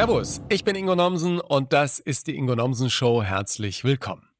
Servus, ich bin Ingo Nomsen und das ist die Ingo Nomsen Show. Herzlich willkommen.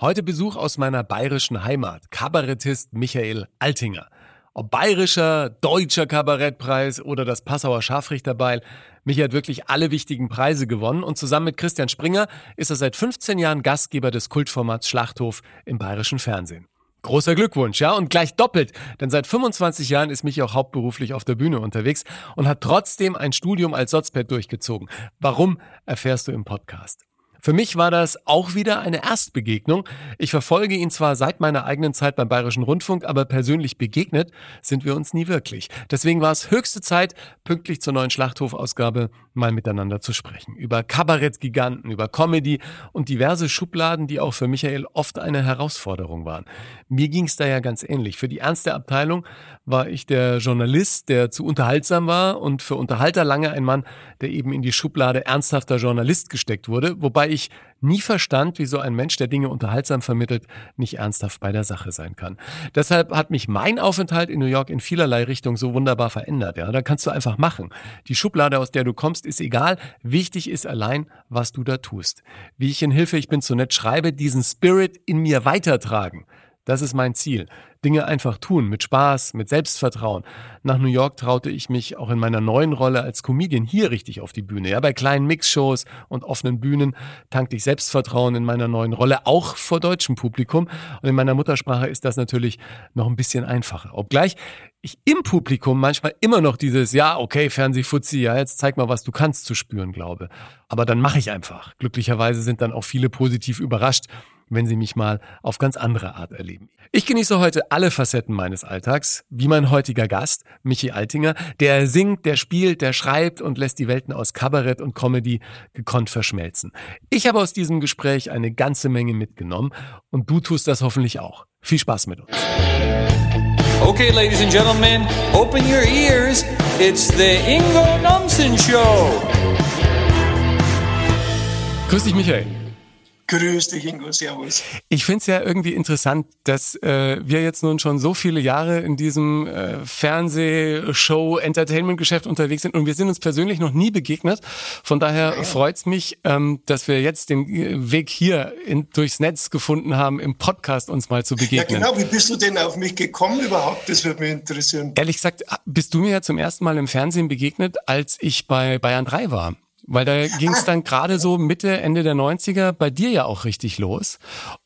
Heute Besuch aus meiner bayerischen Heimat, Kabarettist Michael Altinger. Ob bayerischer, deutscher Kabarettpreis oder das Passauer Scharfrichterbeil, Michael hat wirklich alle wichtigen Preise gewonnen und zusammen mit Christian Springer ist er seit 15 Jahren Gastgeber des Kultformats Schlachthof im bayerischen Fernsehen. Großer Glückwunsch, ja, und gleich doppelt, denn seit 25 Jahren ist Michi auch hauptberuflich auf der Bühne unterwegs und hat trotzdem ein Studium als Sozped durchgezogen. Warum, erfährst du im Podcast. Für mich war das auch wieder eine Erstbegegnung. Ich verfolge ihn zwar seit meiner eigenen Zeit beim Bayerischen Rundfunk, aber persönlich begegnet sind wir uns nie wirklich. Deswegen war es höchste Zeit, pünktlich zur neuen Schlachthofausgabe mal miteinander zu sprechen. Über Kabarettgiganten, über Comedy und diverse Schubladen, die auch für Michael oft eine Herausforderung waren. Mir ging es da ja ganz ähnlich. Für die ernste Abteilung war ich der Journalist, der zu unterhaltsam war und für Unterhalter lange ein Mann, der eben in die Schublade ernsthafter Journalist gesteckt wurde, wobei ich nie verstand, wie so ein Mensch, der Dinge unterhaltsam vermittelt, nicht ernsthaft bei der Sache sein kann. Deshalb hat mich mein Aufenthalt in New York in vielerlei Richtung so wunderbar verändert. Ja, da kannst du einfach machen. Die Schublade, aus der du kommst, ist egal. Wichtig ist allein, was du da tust. Wie ich in Hilfe, ich bin zu nett schreibe, diesen Spirit in mir weitertragen. Das ist mein Ziel. Dinge einfach tun, mit Spaß, mit Selbstvertrauen. Nach New York traute ich mich auch in meiner neuen Rolle als Comedian hier richtig auf die Bühne. Ja, bei kleinen Mixshows und offenen Bühnen tankte ich Selbstvertrauen in meiner neuen Rolle, auch vor deutschem Publikum. Und in meiner Muttersprache ist das natürlich noch ein bisschen einfacher. Obgleich ich im Publikum manchmal immer noch dieses, ja, okay, Fernsehfuzzi, ja, jetzt zeig mal, was du kannst, zu spüren glaube. Aber dann mache ich einfach. Glücklicherweise sind dann auch viele positiv überrascht wenn Sie mich mal auf ganz andere Art erleben. Ich genieße heute alle Facetten meines Alltags, wie mein heutiger Gast, Michi Altinger, der singt, der spielt, der schreibt und lässt die Welten aus Kabarett und Comedy gekonnt verschmelzen. Ich habe aus diesem Gespräch eine ganze Menge mitgenommen und du tust das hoffentlich auch. Viel Spaß mit uns. Okay, ladies and gentlemen, open your ears. It's the Ingo Nomsen Show. Grüß dich, Michael. Grüß dich, Ingo, servus. Ich finde es ja irgendwie interessant, dass äh, wir jetzt nun schon so viele Jahre in diesem äh, Fernsehshow, Entertainment-Geschäft unterwegs sind und wir sind uns persönlich noch nie begegnet. Von daher ja. freut es mich, ähm, dass wir jetzt den äh, Weg hier in, durchs Netz gefunden haben, im Podcast uns mal zu begegnen. Ja, genau. Wie bist du denn auf mich gekommen überhaupt? Das würde mich interessieren. Ehrlich gesagt, bist du mir ja zum ersten Mal im Fernsehen begegnet, als ich bei Bayern 3 war. Weil da ging es dann gerade so Mitte, Ende der 90er bei dir ja auch richtig los.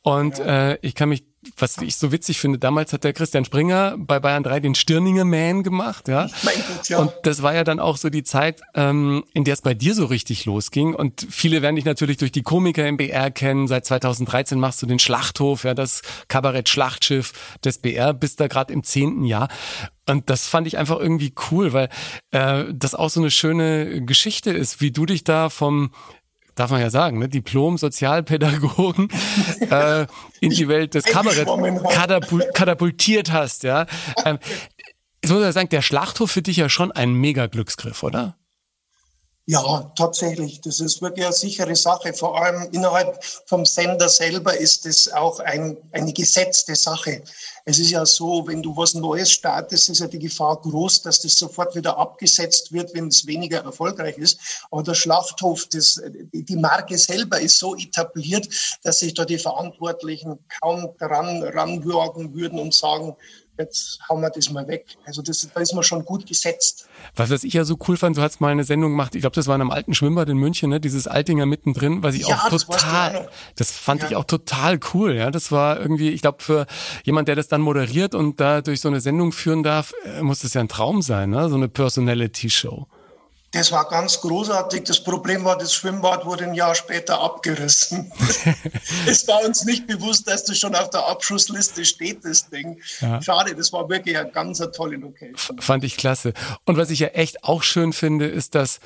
Und ja. äh, ich kann mich was ich so witzig finde, damals hat der Christian Springer bei Bayern 3 den Stirninger Man gemacht, ja. Mein Gott, ja. Und das war ja dann auch so die Zeit, ähm, in der es bei dir so richtig losging. Und viele werden dich natürlich durch die Komiker im BR kennen. Seit 2013 machst du den Schlachthof, ja, das Kabarett-Schlachtschiff des BR, bist da gerade im zehnten Jahr. Und das fand ich einfach irgendwie cool, weil äh, das auch so eine schöne Geschichte ist, wie du dich da vom darf man ja sagen, ne? Diplom-Sozialpädagogen äh, in die Welt des Kabarett katapul katapultiert hast, ja. Ähm, ich muss ja sagen, der Schlachthof für dich ja schon ein mega Glücksgriff, oder? Ja, tatsächlich. Das ist wirklich eine sichere Sache. Vor allem innerhalb vom Sender selber ist es auch ein, eine gesetzte Sache. Es ist ja so, wenn du was Neues startest, ist ja die Gefahr groß, dass das sofort wieder abgesetzt wird, wenn es weniger erfolgreich ist. Aber der Schlachthof, das, die Marke selber ist so etabliert, dass sich da die Verantwortlichen kaum daran ranwürgen würden und sagen, jetzt hauen wir das mal weg. Also das, da ist man schon gut gesetzt. Was, was ich ja so cool fand, du hast mal eine Sendung gemacht, ich glaube, das war in einem alten Schwimmbad in München, ne? dieses Altinger mittendrin, was ich ja, auch total, das, das fand ja. ich auch total cool. Ja, Das war irgendwie, ich glaube, für jemand, der das dann moderiert und da durch so eine Sendung führen darf, äh, muss das ja ein Traum sein, ne? so eine Personality-Show. Das war ganz großartig. Das Problem war, das Schwimmbad wurde ein Jahr später abgerissen. es war uns nicht bewusst, dass das schon auf der Abschussliste steht, das Ding. Ja. Schade, das war wirklich eine ganz eine tolle Location. Fand ich klasse. Und was ich ja echt auch schön finde, ist, dass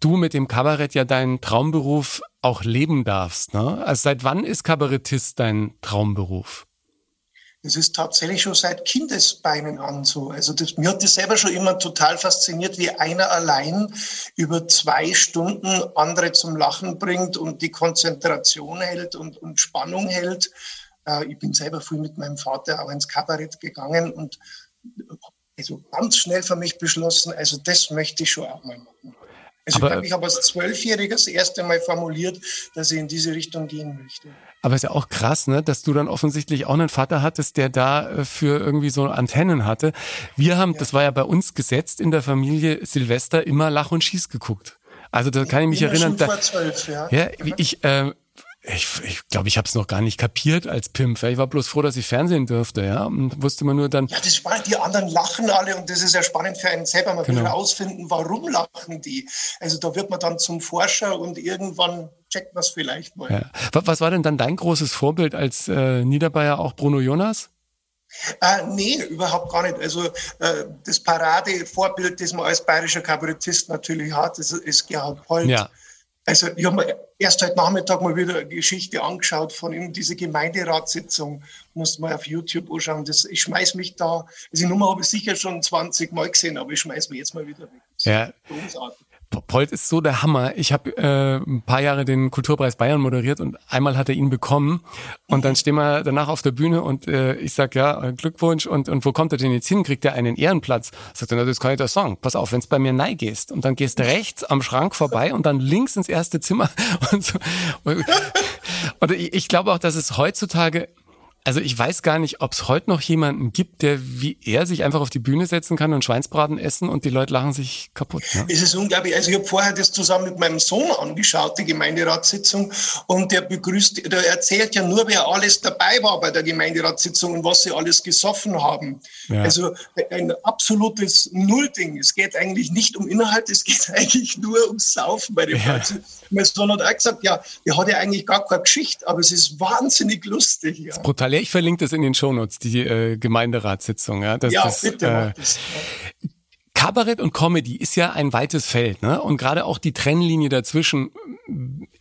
du mit dem Kabarett ja deinen Traumberuf auch leben darfst. Ne? Also seit wann ist Kabarettist dein Traumberuf? Das ist tatsächlich schon seit Kindesbeinen an so. Also das, mir hat das selber schon immer total fasziniert, wie einer allein über zwei Stunden andere zum Lachen bringt und die Konzentration hält und, und Spannung hält. Äh, ich bin selber früh mit meinem Vater auch ins Kabarett gegangen und also ganz schnell für mich beschlossen, also das möchte ich schon auch mal machen. Also aber, ich glaube, ich habe als Zwölfjähriger das erste Mal formuliert, dass ich in diese Richtung gehen möchte. Aber ist ja auch krass, ne, dass du dann offensichtlich auch einen Vater hattest, der da äh, für irgendwie so Antennen hatte. Wir haben, ja. das war ja bei uns gesetzt in der Familie Silvester immer Lach und Schieß geguckt. Also da kann ich mich erinnern. Da, vor zwölf, ja. ja, ich, äh, ich glaube, ich, glaub, ich habe es noch gar nicht kapiert als Pimp. Ich war bloß froh, dass ich Fernsehen durfte, ja. Und wusste man nur dann. Ja, das ist spannend. Die anderen lachen alle und das ist ja spannend für einen selber. Man genau. will herausfinden, warum lachen die. Also da wird man dann zum Forscher und irgendwann checkt man es vielleicht mal. Ja. Was war denn dann dein großes Vorbild als äh, Niederbayer auch Bruno Jonas? Äh, nee, überhaupt gar nicht. Also äh, das Paradevorbild, das man als bayerischer Kabarettist natürlich hat, das ist Gerhard Polt. Ja. Also ich habe mir erst heute Nachmittag mal wieder eine Geschichte angeschaut von ihm, diese Gemeinderatssitzung, muss man auf YouTube anschauen. Das, ich schmeiß mich da, also die Nummer habe ich sicher schon 20 Mal gesehen, aber ich schmeiß mich jetzt mal wieder weg. Ja. Großartig. Polt ist so der Hammer. Ich habe äh, ein paar Jahre den Kulturpreis Bayern moderiert und einmal hat er ihn bekommen und dann stehen wir danach auf der Bühne und äh, ich sag ja Glückwunsch und und wo kommt er denn jetzt hin? Kriegt er einen Ehrenplatz? Sagt er, na, das kann ich doch sagen. Pass auf, wenn's bei mir nein gehst und dann gehst rechts am Schrank vorbei und dann links ins erste Zimmer und so. Und ich, ich glaube auch, dass es heutzutage also ich weiß gar nicht, ob es heute noch jemanden gibt, der wie er sich einfach auf die Bühne setzen kann und Schweinsbraten essen und die Leute lachen sich kaputt. Ne? Es ist unglaublich. Also ich habe vorher das zusammen mit meinem Sohn angeschaut, die Gemeinderatssitzung, und der begrüßt, der erzählt ja nur, wer alles dabei war bei der Gemeinderatssitzung und was sie alles gesoffen haben. Ja. Also ein absolutes Nullding. Es geht eigentlich nicht um Inhalt, es geht eigentlich nur ums Saufen bei dem ja. Mein Sohn hat auch gesagt, ja, der hat ja eigentlich gar keine Geschichte, aber es ist wahnsinnig lustig. Ja. Das ist brutal. Ich verlinke das in den Shownotes, die äh, Gemeinderatssitzung. Ja, das, ja das, bitte äh, das. Kabarett und Comedy ist ja ein weites Feld, ne? Und gerade auch die Trennlinie dazwischen.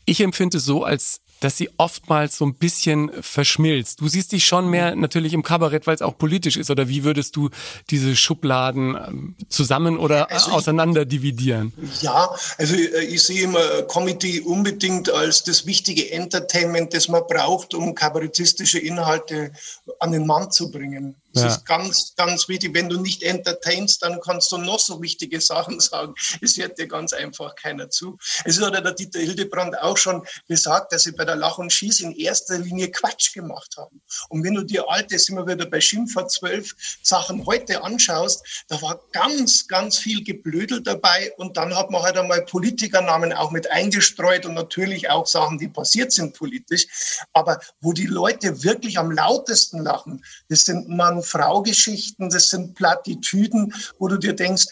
Ich empfinde es so, als dass sie oftmals so ein bisschen verschmilzt. Du siehst dich schon mehr natürlich im Kabarett, weil es auch politisch ist. Oder wie würdest du diese Schubladen ähm, zusammen oder also auseinander dividieren? Ja, also äh, ich sehe immer Comedy unbedingt als das wichtige Entertainment, das man braucht, um kabarettistische Inhalte an den Mann zu bringen. Das ja. ist ganz, ganz wichtig. Wenn du nicht entertainst, dann kannst du noch so wichtige Sachen sagen. Es hört dir ganz einfach keiner zu. Es hat ja der Dieter Hildebrand auch schon gesagt, dass sie bei der Lach und Schieß in erster Linie Quatsch gemacht haben. Und wenn du dir alte, sind wir wieder bei Schimpfer 12 Sachen heute anschaust, da war ganz, ganz viel Geblödel dabei. Und dann hat man halt einmal Politikernamen auch mit eingestreut und natürlich auch Sachen, die passiert sind politisch. Aber wo die Leute wirklich am lautesten lachen, das sind man Mann-Frau-Geschichten, das sind Plattitüden, wo du dir denkst,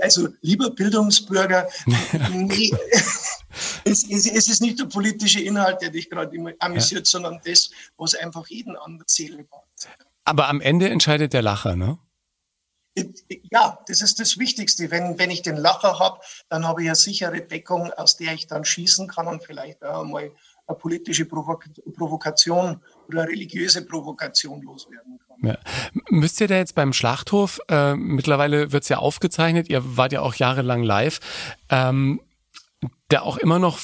also lieber Bildungsbürger, nee, es, es, es, ist nicht der politische Inhalt, der dich gerade amüsiert, ja. sondern das, was einfach jeden an der Seele war. Aber am Ende entscheidet der Lacher, ne? Ja, das ist das Wichtigste. Wenn, wenn ich den Lacher habe, dann habe ich eine sichere Deckung, aus der ich dann schießen kann und vielleicht auch mal eine politische Provokation oder religiöse Provokation loswerden kann. Ja. Müsst ihr da jetzt beim Schlachthof, äh, mittlerweile wird's ja aufgezeichnet, ihr wart ja auch jahrelang live, ähm, da auch immer noch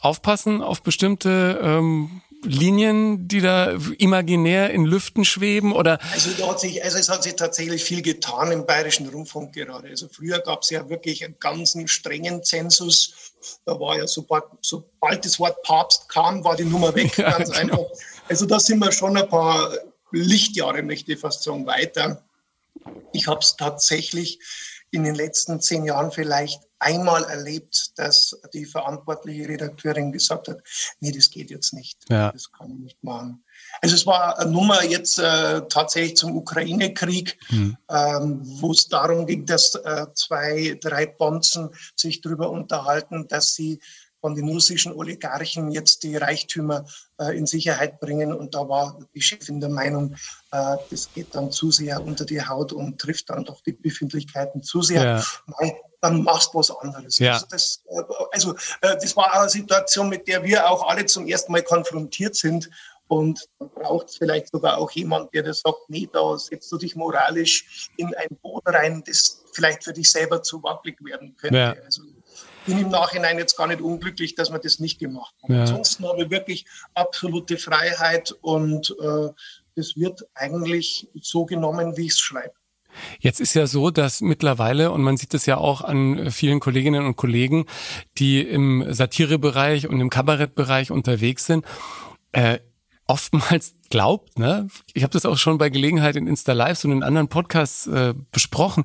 aufpassen auf bestimmte ähm, Linien, die da imaginär in Lüften schweben oder? Also, da hat sich, also es hat sich tatsächlich viel getan im Bayerischen Rundfunk gerade. Also früher gab es ja wirklich einen ganzen strengen Zensus. Da war ja sobald, sobald das Wort Papst kam, war die Nummer weg, ganz ja, genau. einfach. Also da sind wir schon ein paar Lichtjahre, möchte ich fast sagen, weiter. Ich habe es tatsächlich in den letzten zehn Jahren vielleicht einmal erlebt, dass die verantwortliche Redakteurin gesagt hat, nee, das geht jetzt nicht. Ja. Das kann ich nicht machen. Also es war eine Nummer jetzt äh, tatsächlich zum Ukraine-Krieg, hm. ähm, wo es darum ging, dass äh, zwei, drei Bonzen sich darüber unterhalten, dass sie von den russischen Oligarchen jetzt die Reichtümer äh, in Sicherheit bringen. Und da war die Chefin der Meinung, äh, das geht dann zu sehr unter die Haut und trifft dann doch die Befindlichkeiten zu sehr. Ja. Nein, dann machst du was anderes. Ja. Das, das, äh, also äh, das war eine Situation, mit der wir auch alle zum ersten Mal konfrontiert sind. Und dann braucht es vielleicht sogar auch jemand, der das sagt, nee, da setzt du dich moralisch in ein Boot rein, das vielleicht für dich selber zu wackelig werden könnte. Ja. Also bin im Nachhinein jetzt gar nicht unglücklich, dass wir das nicht gemacht haben. Ja. Ansonsten habe ich wirklich absolute Freiheit und äh, das wird eigentlich so genommen, wie ich es schreibe. Jetzt ist ja so, dass mittlerweile, und man sieht es ja auch an vielen Kolleginnen und Kollegen, die im Satirebereich und im Kabarettbereich unterwegs sind, äh, oftmals glaubt, ne, ich habe das auch schon bei Gelegenheit in Insta Lives und in anderen Podcasts äh, besprochen,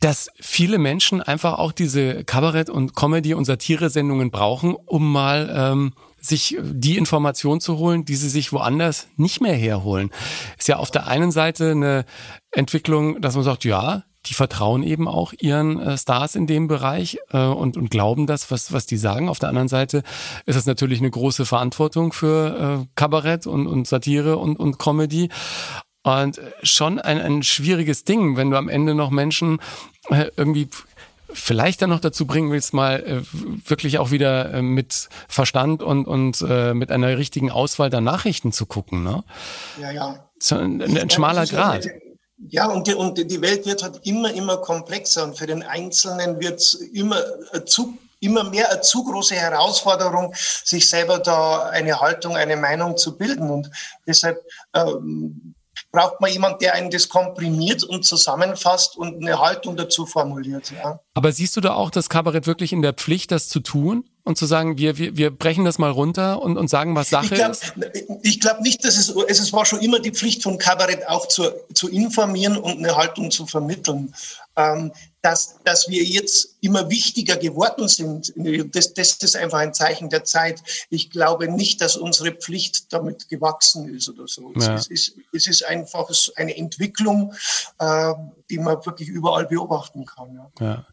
dass viele Menschen einfach auch diese Kabarett- und Comedy- und Satire-Sendungen brauchen, um mal ähm, sich die Information zu holen, die sie sich woanders nicht mehr herholen. Ist ja auf der einen Seite eine Entwicklung, dass man sagt, ja, die vertrauen eben auch ihren äh, Stars in dem Bereich äh, und, und glauben das, was, was die sagen. Auf der anderen Seite ist es natürlich eine große Verantwortung für äh, Kabarett und, und Satire und, und Comedy. Und schon ein, ein schwieriges Ding, wenn du am Ende noch Menschen äh, irgendwie vielleicht dann noch dazu bringen willst, mal äh, wirklich auch wieder äh, mit Verstand und, und äh, mit einer richtigen Auswahl der Nachrichten zu gucken. Ne? Ja, ja. So ein, ein schmaler Grad. Ja, und die, und die Welt wird halt immer, immer komplexer und für den Einzelnen wird es immer zu immer mehr eine zu große Herausforderung, sich selber da eine Haltung, eine Meinung zu bilden. Und deshalb ähm, braucht man jemand, der einen das komprimiert und zusammenfasst und eine Haltung dazu formuliert. Ja. Aber siehst du da auch das Kabarett wirklich in der Pflicht, das zu tun? Und zu sagen, wir, wir, wir brechen das mal runter und, und sagen, was Sache ich glaub, ist? Ich glaube nicht, dass es, es war schon immer die Pflicht von Kabarett auch zu, zu informieren und eine Haltung zu vermitteln. Ähm, dass, dass wir jetzt immer wichtiger geworden sind, das, das ist einfach ein Zeichen der Zeit. Ich glaube nicht, dass unsere Pflicht damit gewachsen ist oder so. Ja. Es, ist, es ist einfach eine Entwicklung, äh, die man wirklich überall beobachten kann. Ja. ja.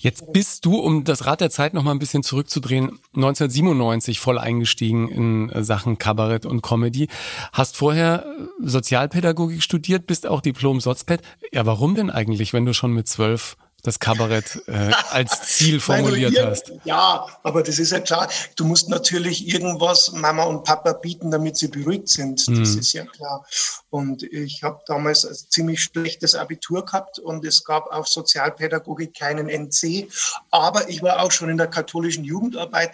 Jetzt bist du, um das Rad der Zeit noch mal ein bisschen zurückzudrehen, 1997 voll eingestiegen in Sachen Kabarett und Comedy. Hast vorher Sozialpädagogik studiert, bist auch Diplom-Sozped. Ja, warum denn eigentlich, wenn du schon mit zwölf das Kabarett äh, als Ziel formuliert ihr, hast. Ja, aber das ist ja klar. Du musst natürlich irgendwas Mama und Papa bieten, damit sie beruhigt sind. Das mhm. ist ja klar. Und ich habe damals ein ziemlich schlechtes Abitur gehabt und es gab auf Sozialpädagogik keinen NC. Aber ich war auch schon in der katholischen Jugendarbeit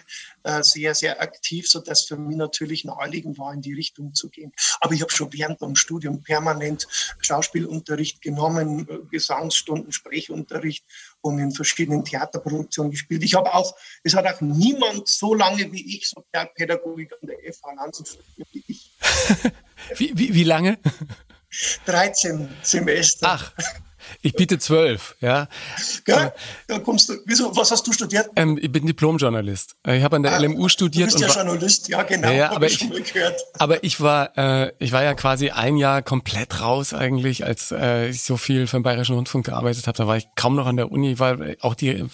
sehr, sehr aktiv, sodass für mich natürlich naheliegend war, in die Richtung zu gehen. Aber ich habe schon während dem Studium permanent Schauspielunterricht genommen, äh, Gesangsstunden, Sprechunterricht und in verschiedenen Theaterproduktionen gespielt. Ich habe auch, es hat auch niemand so lange wie ich Sozialpädagogik an der FH Nansen studiert wie ich. wie, wie, wie lange? 13 Semester. Ach. Ich biete zwölf, ja. Ja, da kommst du. Wieso, was hast du studiert? Ähm, ich bin Diplomjournalist. Ich habe an der ah, LMU studiert. Du bist ja Journalist, ja genau. Ja, ja aber, ich, aber ich war, äh, ich war ja quasi ein Jahr komplett raus eigentlich, als äh, ich so viel für den Bayerischen Rundfunk gearbeitet habe. Da war ich kaum noch an der Uni, ich war auch die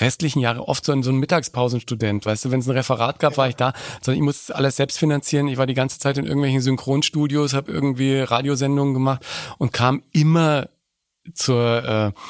restlichen Jahre oft so ein, so ein Mittagspausenstudent. Weißt du, wenn es ein Referat gab, war ich da. Sondern ich musste alles selbst finanzieren. Ich war die ganze Zeit in irgendwelchen Synchronstudios, habe irgendwie Radiosendungen gemacht und kam immer zur äh,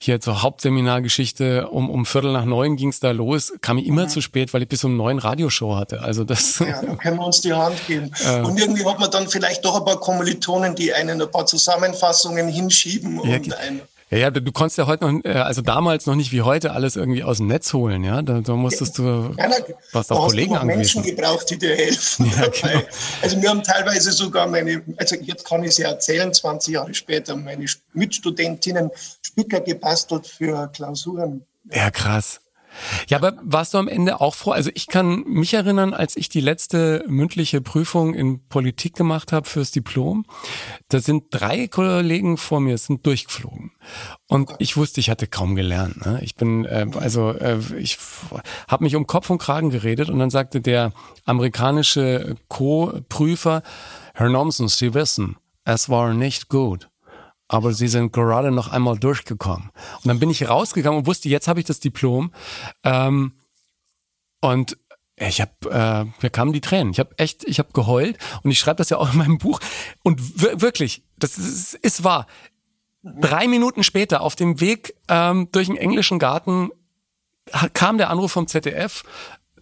hier zur Hauptseminargeschichte um um Viertel nach neun ging's da los, kam ich immer mhm. zu spät, weil ich bis um neun Radioshow hatte. Also das. Ja, dann können wir uns die Hand geben. Äh, und irgendwie hat man dann vielleicht doch ein paar Kommilitonen, die einen ein paar Zusammenfassungen hinschieben ja, und ein ja, ja, du, du konntest ja heute noch, äh, also damals noch nicht wie heute alles irgendwie aus dem Netz holen, ja. Da, da musstest du ja, na, was auf Kollegen angewiesen. Menschen gebraucht, die dir helfen. Ja, genau. Also wir haben teilweise sogar meine, also jetzt kann ich es ja erzählen, 20 Jahre später, meine Mitstudentinnen Spicker gebastelt für Klausuren. Ja, krass. Ja, aber warst du am Ende auch froh? Also ich kann mich erinnern, als ich die letzte mündliche Prüfung in Politik gemacht habe fürs Diplom, da sind drei Kollegen vor mir sind durchgeflogen. Und ich wusste, ich hatte kaum gelernt. Ne? Ich bin, äh, also äh, ich habe mich um Kopf und Kragen geredet und dann sagte der amerikanische Co-Prüfer, Herr Nomsen, Sie wissen, es war nicht gut aber sie sind gerade noch einmal durchgekommen. Und dann bin ich rausgegangen und wusste, jetzt habe ich das Diplom. Ähm, und ich habe, äh, mir kamen die Tränen. Ich habe echt, ich habe geheult und ich schreibe das ja auch in meinem Buch. Und wirklich, das ist, ist wahr. Drei Minuten später auf dem Weg ähm, durch den englischen Garten kam der Anruf vom ZDF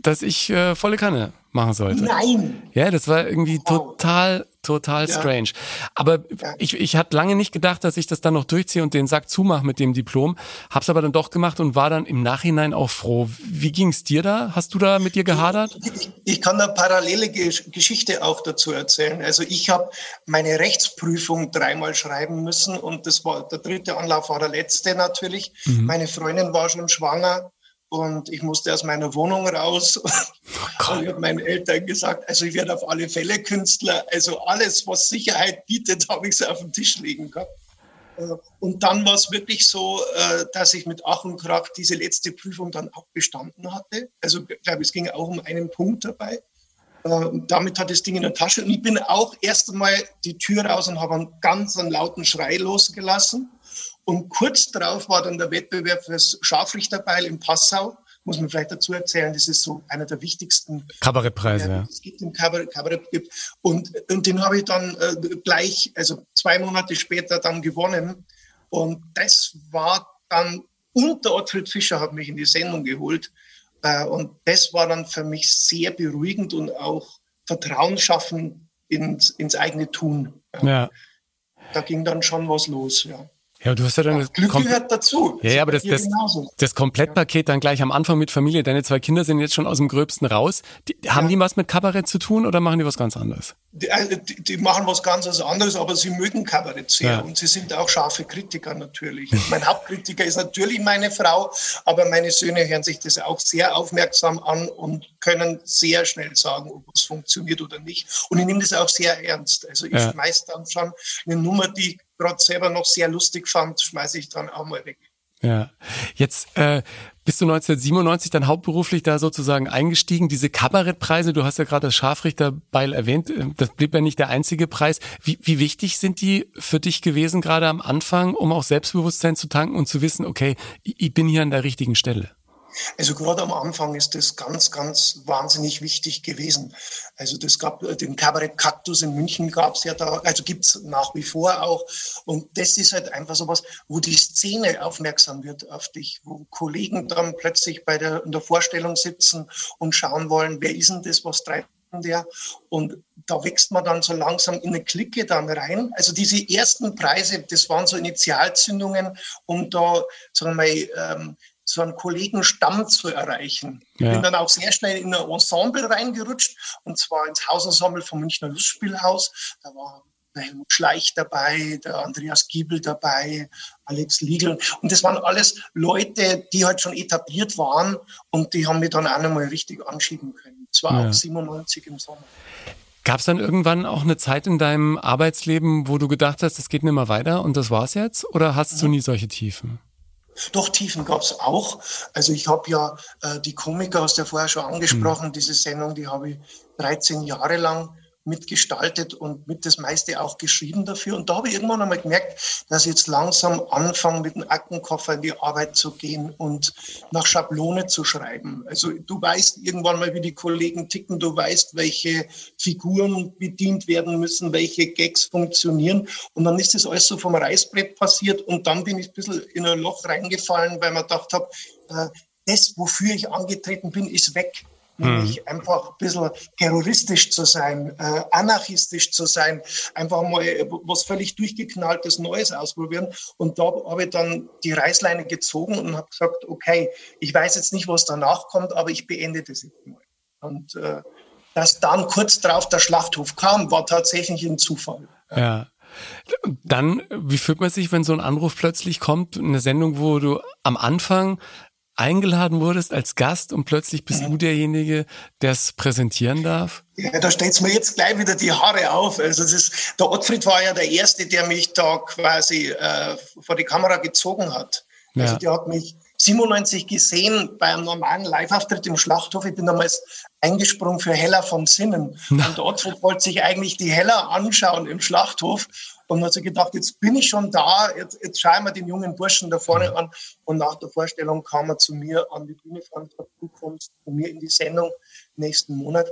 dass ich äh, volle Kanne machen sollte. Nein! Ja, das war irgendwie Wow. total, total Ja. strange. Aber Ja. ich, ich hatte lange nicht gedacht, dass ich das dann noch durchziehe und den Sack zumache mit dem Diplom. Hab's aber dann doch gemacht und war dann im Nachhinein auch froh. Wie ging's dir da? Hast du da mit dir gehadert? Ich, ich kann eine parallele Gesch- Geschichte auch dazu erzählen. Also ich habe meine Rechtsprüfung dreimal schreiben müssen und das war der dritte Anlauf war der letzte natürlich. Mhm. Meine Freundin war schon schwanger und ich musste aus meiner Wohnung raus. Oh. Und ich habe meinen Eltern gesagt, also ich werde auf alle Fälle Künstler. Also alles, was Sicherheit bietet, habe ich so auf den Tisch legen gehabt. Äh, Und dann war es wirklich so, äh, dass ich mit Ach und Krach diese letzte Prüfung dann auch bestanden hatte. Also ich glaube, es ging auch um einen Punkt dabei. Äh, Und damit hat das Ding in der Tasche. Und ich bin auch erst einmal die Tür raus und habe einen ganz einen lauten Schrei losgelassen. Und kurz darauf war dann der Wettbewerb fürs Scharfrichterbeil in Passau. Muss man vielleicht dazu erzählen, das ist so einer der wichtigsten Kabarettpreise, ja. es gibt im Kabarett, Kabarett gibt. Und, und den habe ich dann äh, gleich, also zwei Monate später dann gewonnen. Und das war dann, und der Ottfried Fischer hat mich in die Sendung geholt. Äh, und das war dann für mich sehr beruhigend und auch Vertrauen schaffen ins, ins eigene Tun. Ja. Da ging dann schon was los, ja. Ja, du hast ja dann das Glück kom- gehört dazu. Ja, ja, aber das, das, genauso. das Komplettpaket dann gleich am Anfang mit Familie. Deine zwei Kinder sind jetzt schon aus dem Gröbsten raus. Die, haben die was mit Kabarett zu tun oder machen die was ganz anderes? Die, äh, die, die machen was ganz anderes, aber sie mögen Kabarett sehr Ja. und sie sind auch scharfe Kritiker natürlich. mein Hauptkritiker ist natürlich meine Frau, aber meine Söhne hören sich das auch sehr aufmerksam an und können sehr schnell sagen, ob es funktioniert oder nicht. Und ich nehme das auch sehr ernst. Also ich Ja. schmeiß dann schon eine Nummer, die gerade selber noch sehr lustig fand, schmeiße ich dann auch mal weg. Ja. Jetzt äh, bist du 1997 dann hauptberuflich da sozusagen eingestiegen. Diese Kabarettpreise, du hast ja gerade das Scharfrichterbeil erwähnt, äh, das blieb ja nicht der einzige Preis. Wie, wie wichtig sind die für dich gewesen, gerade am Anfang, um auch Selbstbewusstsein zu tanken und zu wissen, okay, ich, ich bin hier an der richtigen Stelle? Also gerade am Anfang ist das ganz, ganz wahnsinnig wichtig gewesen. Also das gab den Kabarett Kaktus in München gab es ja da, also gibt's nach wie vor auch. Und das ist halt einfach sowas, wo die Szene aufmerksam wird auf dich, wo Kollegen dann plötzlich bei der, in der Vorstellung sitzen und schauen wollen, wer ist denn das, was treibt der? Und da wächst man dann so langsam in eine Clique dann rein. Also diese ersten Preise, das waren so Initialzündungen, um da, sagen wir mal, ähm, so einen Kollegenstamm zu erreichen. Ich Ja. bin dann auch sehr schnell in ein Ensemble reingerutscht, und zwar ins Hausensemble vom Münchner Lustspielhaus. Da war der Helmut Schleich dabei, der Andreas Giebel dabei, Alex Liegel. Und das waren alles Leute, die halt schon etabliert waren und die haben mich dann auch nochmal richtig anschieben können. Das war Ja. auch 97 im Sommer. Gab es dann irgendwann auch eine Zeit in deinem Arbeitsleben, wo du gedacht hast, das geht nicht mehr weiter und das war's jetzt? Oder hast du nie solche Tiefen? Doch, Tiefen gab es auch. Also ich habe ja äh, die Komiker, hast du ja vorher schon angesprochen, diese Sendung, die habe ich 13 Jahre lang mitgestaltet und mit das meiste auch geschrieben dafür. Und da habe ich irgendwann einmal gemerkt, dass ich jetzt langsam anfange, mit dem Aktenkoffer in die Arbeit zu gehen und nach Schablone zu schreiben. Also du weißt irgendwann mal, wie die Kollegen ticken, du weißt, welche Figuren bedient werden müssen, welche Gags funktionieren. Und dann ist das alles so vom Reißbrett passiert und dann bin ich ein bisschen in ein Loch reingefallen, weil man gedacht habe, äh, das, wofür ich angetreten bin, ist weg. Nämlich einfach ein bisschen terroristisch zu sein, äh, anarchistisch zu sein, einfach mal was völlig durchgeknalltes Neues ausprobieren. Und da habe ich dann die Reißleine gezogen und habe gesagt, okay, ich weiß jetzt nicht, was danach kommt, aber ich beende das jetzt mal. Und äh, dass dann kurz darauf der Schlachthof kam, war tatsächlich ein Zufall. Ja. Und Dann, wie fühlt man sich, wenn so ein Anruf plötzlich kommt, eine Sendung, wo du am Anfang eingeladen wurdest als Gast und plötzlich bist du derjenige, der es präsentieren darf? Ja, da stellt's mir jetzt gleich wieder die Haare auf. Also das ist, der Ottfried war ja der Erste, der mich da quasi äh, vor die Kamera gezogen hat. Also Ja. der hat mich 97 gesehen bei einem normalen Live-Auftritt im Schlachthof. Ich bin damals eingesprungen für Hella von Sinnen. Und der Ottfried wollte sich eigentlich die Hella anschauen im Schlachthof. Und hat sich gedacht, jetzt bin ich schon da, jetzt, jetzt schauen wir den jungen Burschen da vorne an. Und nach der Vorstellung kam er zu mir an die Bühne und du kommst zu mir in die Sendung nächsten Monat.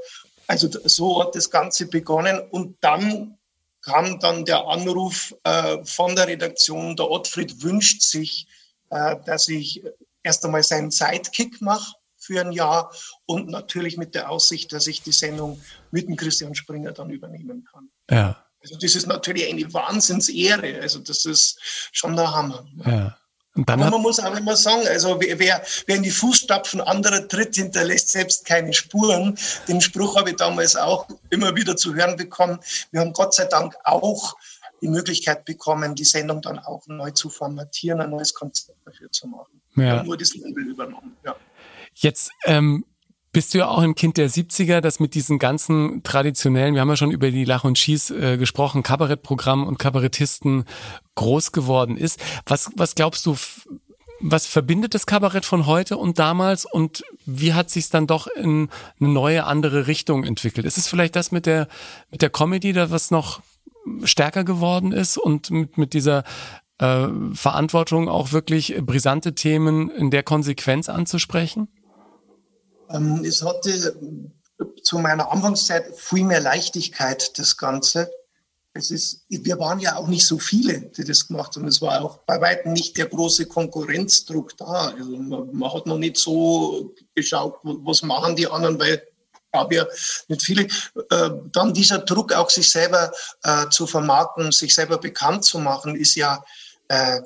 Also so hat das Ganze begonnen. Und dann kam dann der Anruf äh, von der Redaktion, der Ottfried wünscht sich, äh, dass ich erst einmal seinen Sidekick mache für ein Jahr und natürlich mit der Aussicht, dass ich die Sendung mit dem Christian Springer dann übernehmen kann. Ja. Also das ist natürlich eine Wahnsinnsehre. Also das ist schon der Hammer. Ja. Und dann Aber man muss auch immer sagen, also wer, wer in die Fußstapfen anderer tritt, hinterlässt selbst keine Spuren. Den Spruch habe ich damals auch immer wieder zu hören bekommen. Wir haben Gott sei Dank auch die Möglichkeit bekommen, die Sendung dann auch neu zu formatieren, ein neues Konzept dafür zu machen. Ja. Wir haben nur das Label übernommen. Ja. Jetzt ähm, bist du ja auch ein Kind der 70er, das mit diesen ganzen traditionellen, wir haben ja schon über die Lach und Schieß äh, gesprochen, Kabarettprogramm und Kabarettisten groß geworden ist. Was, was glaubst du, was verbindet das Kabarett von heute und damals und wie hat sich dann doch in eine neue, andere Richtung entwickelt? Ist es vielleicht das mit der, mit der Comedy, da was noch stärker geworden ist und mit, mit dieser äh, Verantwortung auch wirklich brisante Themen in der Konsequenz anzusprechen? Ähm, es hatte zu meiner Anfangszeit viel mehr Leichtigkeit, das Ganze. Es ist, wir waren ja auch nicht so viele, die das gemacht haben. Es war auch bei weitem nicht der große Konkurrenzdruck da. Also man, man hat noch nicht so geschaut, was machen die anderen, weil gab ja nicht viele. Äh, dann dieser Druck, auch sich selber äh, zu vermarkten, sich selber bekannt zu machen, ist ja äh,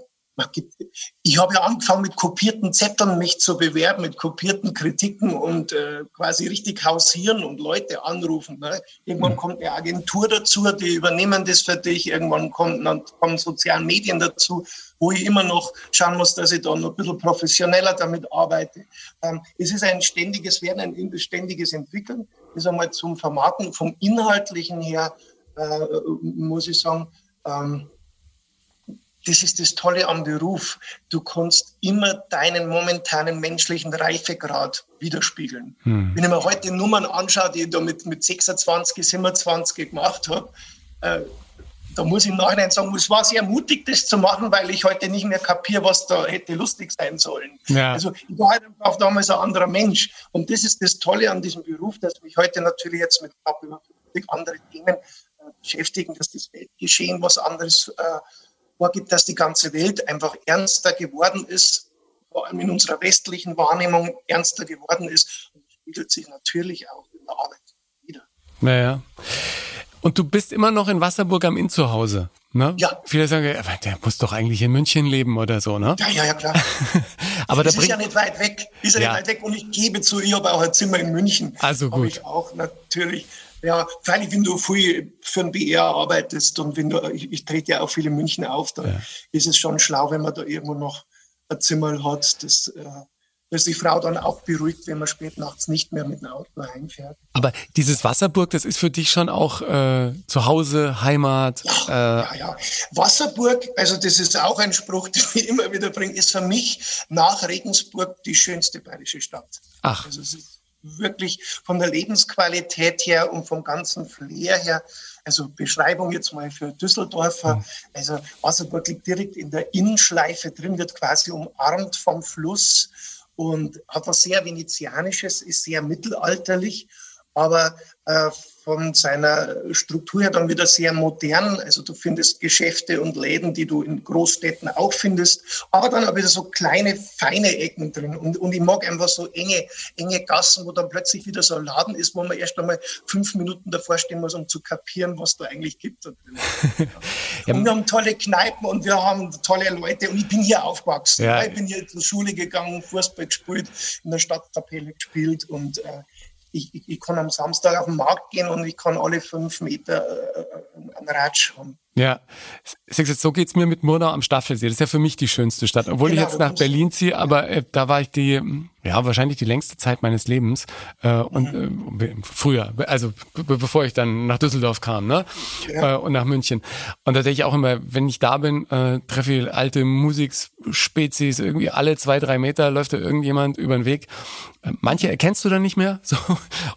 ich habe ja angefangen mit kopierten Zetteln mich zu bewerben, mit kopierten Kritiken und äh, quasi richtig hausieren und Leute anrufen. Ne? Irgendwann mhm. kommt eine Agentur dazu, die übernehmen das für dich. Irgendwann kommt, dann kommen soziale Medien dazu, wo ich immer noch schauen muss, dass ich da noch ein bisschen professioneller damit arbeite. Ähm, es ist ein ständiges Werden, ein ständiges Entwickeln. Das ist einmal zum Vermarkten, vom Inhaltlichen her, äh, muss ich sagen, ähm, das ist das Tolle am Beruf. Du kannst immer deinen momentanen menschlichen Reifegrad widerspiegeln. Hm. Wenn ich mir heute Nummern anschaue, die ich da mit, mit 26, 27 gemacht habe, äh, da muss ich im Nachhinein sagen, es war sehr mutig, das zu machen, weil ich heute nicht mehr kapiere, was da hätte lustig sein sollen. Ja. Also ich war halt einfach damals ein anderer Mensch. Und das ist das Tolle an diesem Beruf, dass mich heute natürlich jetzt mit über 50 anderen Themen äh, beschäftigen, dass das Weltgeschehen was anderes äh, vorgibt, dass die ganze Welt einfach ernster geworden ist, vor allem in unserer westlichen Wahrnehmung ernster geworden ist. Und das spiegelt sich natürlich auch in der Arbeit wieder. Naja. Und du bist immer noch in Wasserburg am Inn zu Hause, ne? Ja. Viele sagen, der muss doch eigentlich in München leben oder so, ne? Ja, ja, ja, klar. Aber das da ist ja nicht weit weg. Ist ja, ja, nicht weit weg. Und ich gebe zu, ich habe auch ein Zimmer in München. Also gut. ich auch natürlich. Ja, freilich, wenn du viel für ein BR arbeitest und wenn du, ich, ich trete ja auch viel in München auf, dann ja. ist es schon schlau, wenn man da irgendwo noch ein Zimmer hat, das, äh, dass die Frau dann auch beruhigt, wenn man spät nachts nicht mehr mit dem Auto heimfährt. Aber dieses Wasserburg, das ist für dich schon auch äh, zu Hause, Heimat? Ja, äh, ja, ja. Wasserburg, also das ist auch ein Spruch, den ich immer wieder bringe, ist für mich nach Regensburg die schönste bayerische Stadt. Ach. Also es ist wirklich von der Lebensqualität her und vom ganzen Flair her. Also Beschreibung jetzt mal für Düsseldorfer. Mhm. Also Wasserburg liegt direkt in der Innenschleife drin, wird quasi umarmt vom Fluss und hat was sehr Venezianisches, ist sehr mittelalterlich, aber äh, von seiner Struktur her dann wieder sehr modern. Also du findest Geschäfte und Läden, die du in Großstädten auch findest, aber dann auch wieder so kleine, feine Ecken drin. Und, und ich mag einfach so enge, enge Gassen, wo dann plötzlich wieder so ein Laden ist, wo man erst einmal fünf Minuten davor stehen muss, um zu kapieren, was da eigentlich gibt. ja. Und wir haben tolle Kneipen und wir haben tolle Leute und ich bin hier aufgewachsen. Ja. Ich bin hier zur Schule gegangen, Fußball gespielt, in der Stadtkapelle gespielt und äh, ich, ich, kann am Samstag auf den Markt gehen und ich kann alle fünf Meter äh, äh einen Ratsch haben. Ja, so geht's mir mit Murnau am Staffelsee. Das ist ja für mich die schönste Stadt. Obwohl genau, ich jetzt nach Berlin ziehe, aber äh, da war ich die, ja, wahrscheinlich die längste Zeit meines Lebens. Äh, und mhm. äh, früher, also bevor ich dann nach Düsseldorf kam, ne? Ja. Äh, und nach München. Und da denke ich auch immer, wenn ich da bin, äh, treffe ich alte Musikspezies, irgendwie alle zwei, drei Meter läuft da irgendjemand über den Weg. Äh, manche erkennst du dann nicht mehr, so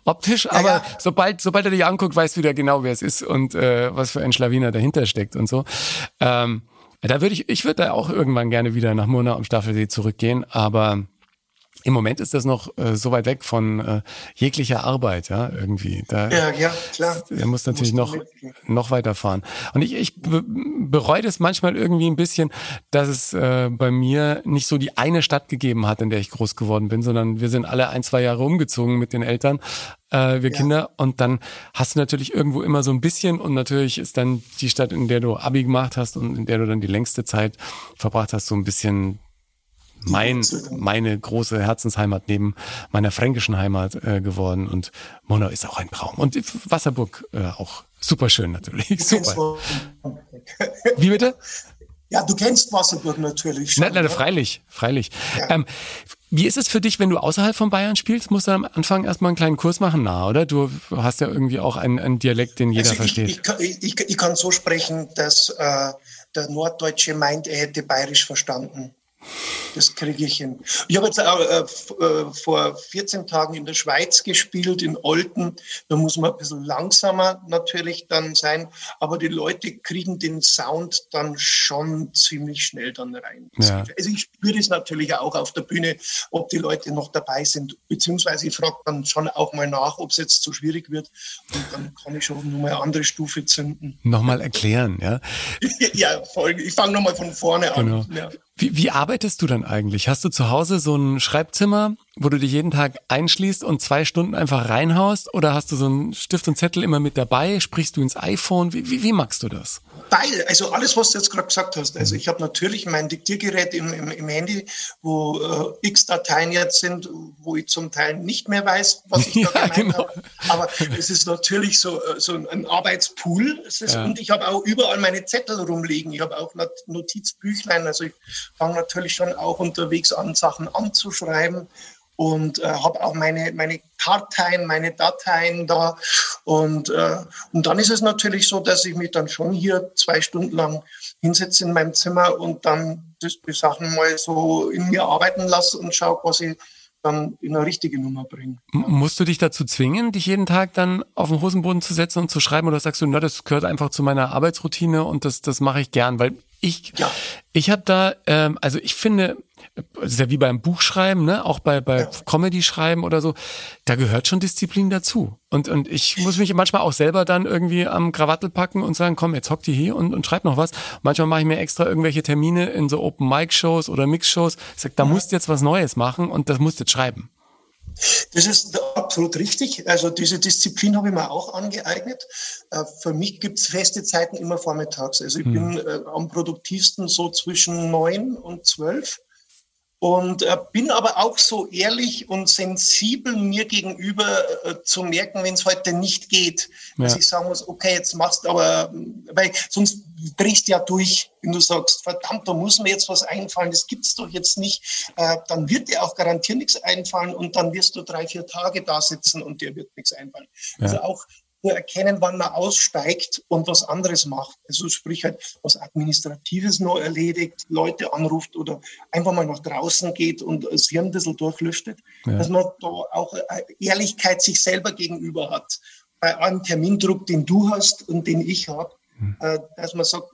optisch, aber ja, ja. sobald, sobald er dich anguckt, weißt du wieder genau, wer es ist und äh, was für ein Schlawiner dahinter dahinter steckt und so. Ähm, da würde ich, ich würde da auch irgendwann gerne wieder nach Murnau am Staffelsee zurückgehen, aber im Moment ist das noch äh, so weit weg von äh, jeglicher Arbeit, ja, irgendwie. Da, ja, ja, klar. Er muss natürlich noch, noch weiterfahren. Und ich, ich bereue das manchmal irgendwie ein bisschen, dass es äh, bei mir nicht so die eine Stadt gegeben hat, in der ich groß geworden bin, sondern wir sind alle ein, zwei Jahre umgezogen mit den Eltern, äh, wir ja. Kinder. Und dann hast du natürlich irgendwo immer so ein bisschen und natürlich ist dann die Stadt, in der du Abi gemacht hast und in der du dann die längste Zeit verbracht hast, so ein bisschen mein, meine große Herzensheimat neben meiner fränkischen Heimat äh, geworden. Und Monau ist auch ein Traum. Und Wasserburg äh, auch super schön natürlich. Super. Wie bitte? Ja, du kennst Wasserburg natürlich schon. Nein, nein, freilich, freilich. Ja. Ähm, wie ist es für dich, wenn du außerhalb von Bayern spielst? Musst du am Anfang erstmal einen kleinen Kurs machen, na, oder? Du hast ja irgendwie auch einen, einen Dialekt, den jeder also ich, versteht. Ich, ich, ich, ich, kann so sprechen, dass äh, der Norddeutsche meint, er hätte bayerisch verstanden. Das kriege ich hin. Ich habe jetzt auch, äh, äh vor 14 Tagen in der Schweiz gespielt, in Olten. Da muss man ein bisschen langsamer natürlich dann sein, aber die Leute kriegen den Sound dann schon ziemlich schnell dann rein. Ja. Also ich spüre es natürlich auch auf der Bühne, ob die Leute noch dabei sind, beziehungsweise ich frage dann schon auch mal nach, ob es jetzt zu schwierig wird und dann kann ich schon nochmal eine andere Stufe zünden. Nochmal erklären, ja? ja, voll. Ich fange nochmal von vorne genau. an. Ja. Wie, wie arbeitest du dann eigentlich? Hast du zu Hause so ein Schreibzimmer, wo du dich jeden Tag einschließt und zwei Stunden einfach reinhaust? Oder hast du so einen Stift und Zettel immer mit dabei? Sprichst du ins iPhone? Wie, wie, wie machst du das? Beide, also alles, was du jetzt gerade gesagt hast. Also ich habe natürlich mein Diktiergerät im, im, im Handy, wo äh, x Dateien jetzt sind, wo ich zum Teil nicht mehr weiß, was ich da ja, gemeint genau. habe. Aber es ist natürlich so, äh, so ein Arbeitspool. Ja. Und ich habe auch überall meine Zettel rumliegen. Ich habe auch Notizbüchlein. Also ich fange natürlich schon auch unterwegs an, Sachen anzuschreiben und äh, habe auch meine, meine Karteien, meine Dateien da. Und, äh, und dann ist es natürlich so, dass ich mich dann schon hier zwei Stunden lang hinsetze in meinem Zimmer und dann das, die Sachen mal so in mir arbeiten lasse und schaue, was ich dann in eine richtige Nummer bringe. Ja. Musst du dich dazu zwingen, dich jeden Tag dann auf den Hosenboden zu setzen und zu schreiben oder sagst du, na, das gehört einfach zu meiner Arbeitsroutine und das, das mache ich gern, weil ich, ja. ich habe da, ähm, also ich finde, das ist ja wie beim Buchschreiben, ne? Auch bei, bei ja. Comedy schreiben oder so, da gehört schon Disziplin dazu. Und, und ich muss mich manchmal auch selber dann irgendwie am Krawattel packen und sagen, komm, jetzt hockt die hier und, und schreib noch was. Manchmal mache ich mir extra irgendwelche Termine in so Open-Mic-Shows oder Mix-Shows. Ich sag, da ja. musst du jetzt was Neues machen und das musst du jetzt schreiben. Das ist absolut richtig. Also diese Disziplin habe ich mir auch angeeignet. Äh, für mich gibt es feste Zeiten immer vormittags. Also ich hm. bin äh, am produktivsten so zwischen neun und zwölf. Und äh, bin aber auch so ehrlich und sensibel mir gegenüber äh, zu merken, wenn es heute nicht geht. Ja. Dass ich sagen muss, okay, jetzt machst du aber, weil sonst drehst du ja durch, wenn du sagst, verdammt, da muss mir jetzt was einfallen, das gibt's doch jetzt nicht. Äh, dann wird dir auch garantiert nichts einfallen und dann wirst du drei, vier Tage da sitzen und dir wird nichts einfallen. Ja. Also auch nur erkennen, wann man aussteigt und was anderes macht. Also sprich halt was Administratives noch erledigt, Leute anruft oder einfach mal nach draußen geht und das Hirn ein bisschen durchlüftet. Ja. Dass man da auch Ehrlichkeit sich selber gegenüber hat. Bei einem Termindruck, den du hast und den ich habe, hm. Äh, dass man sagt,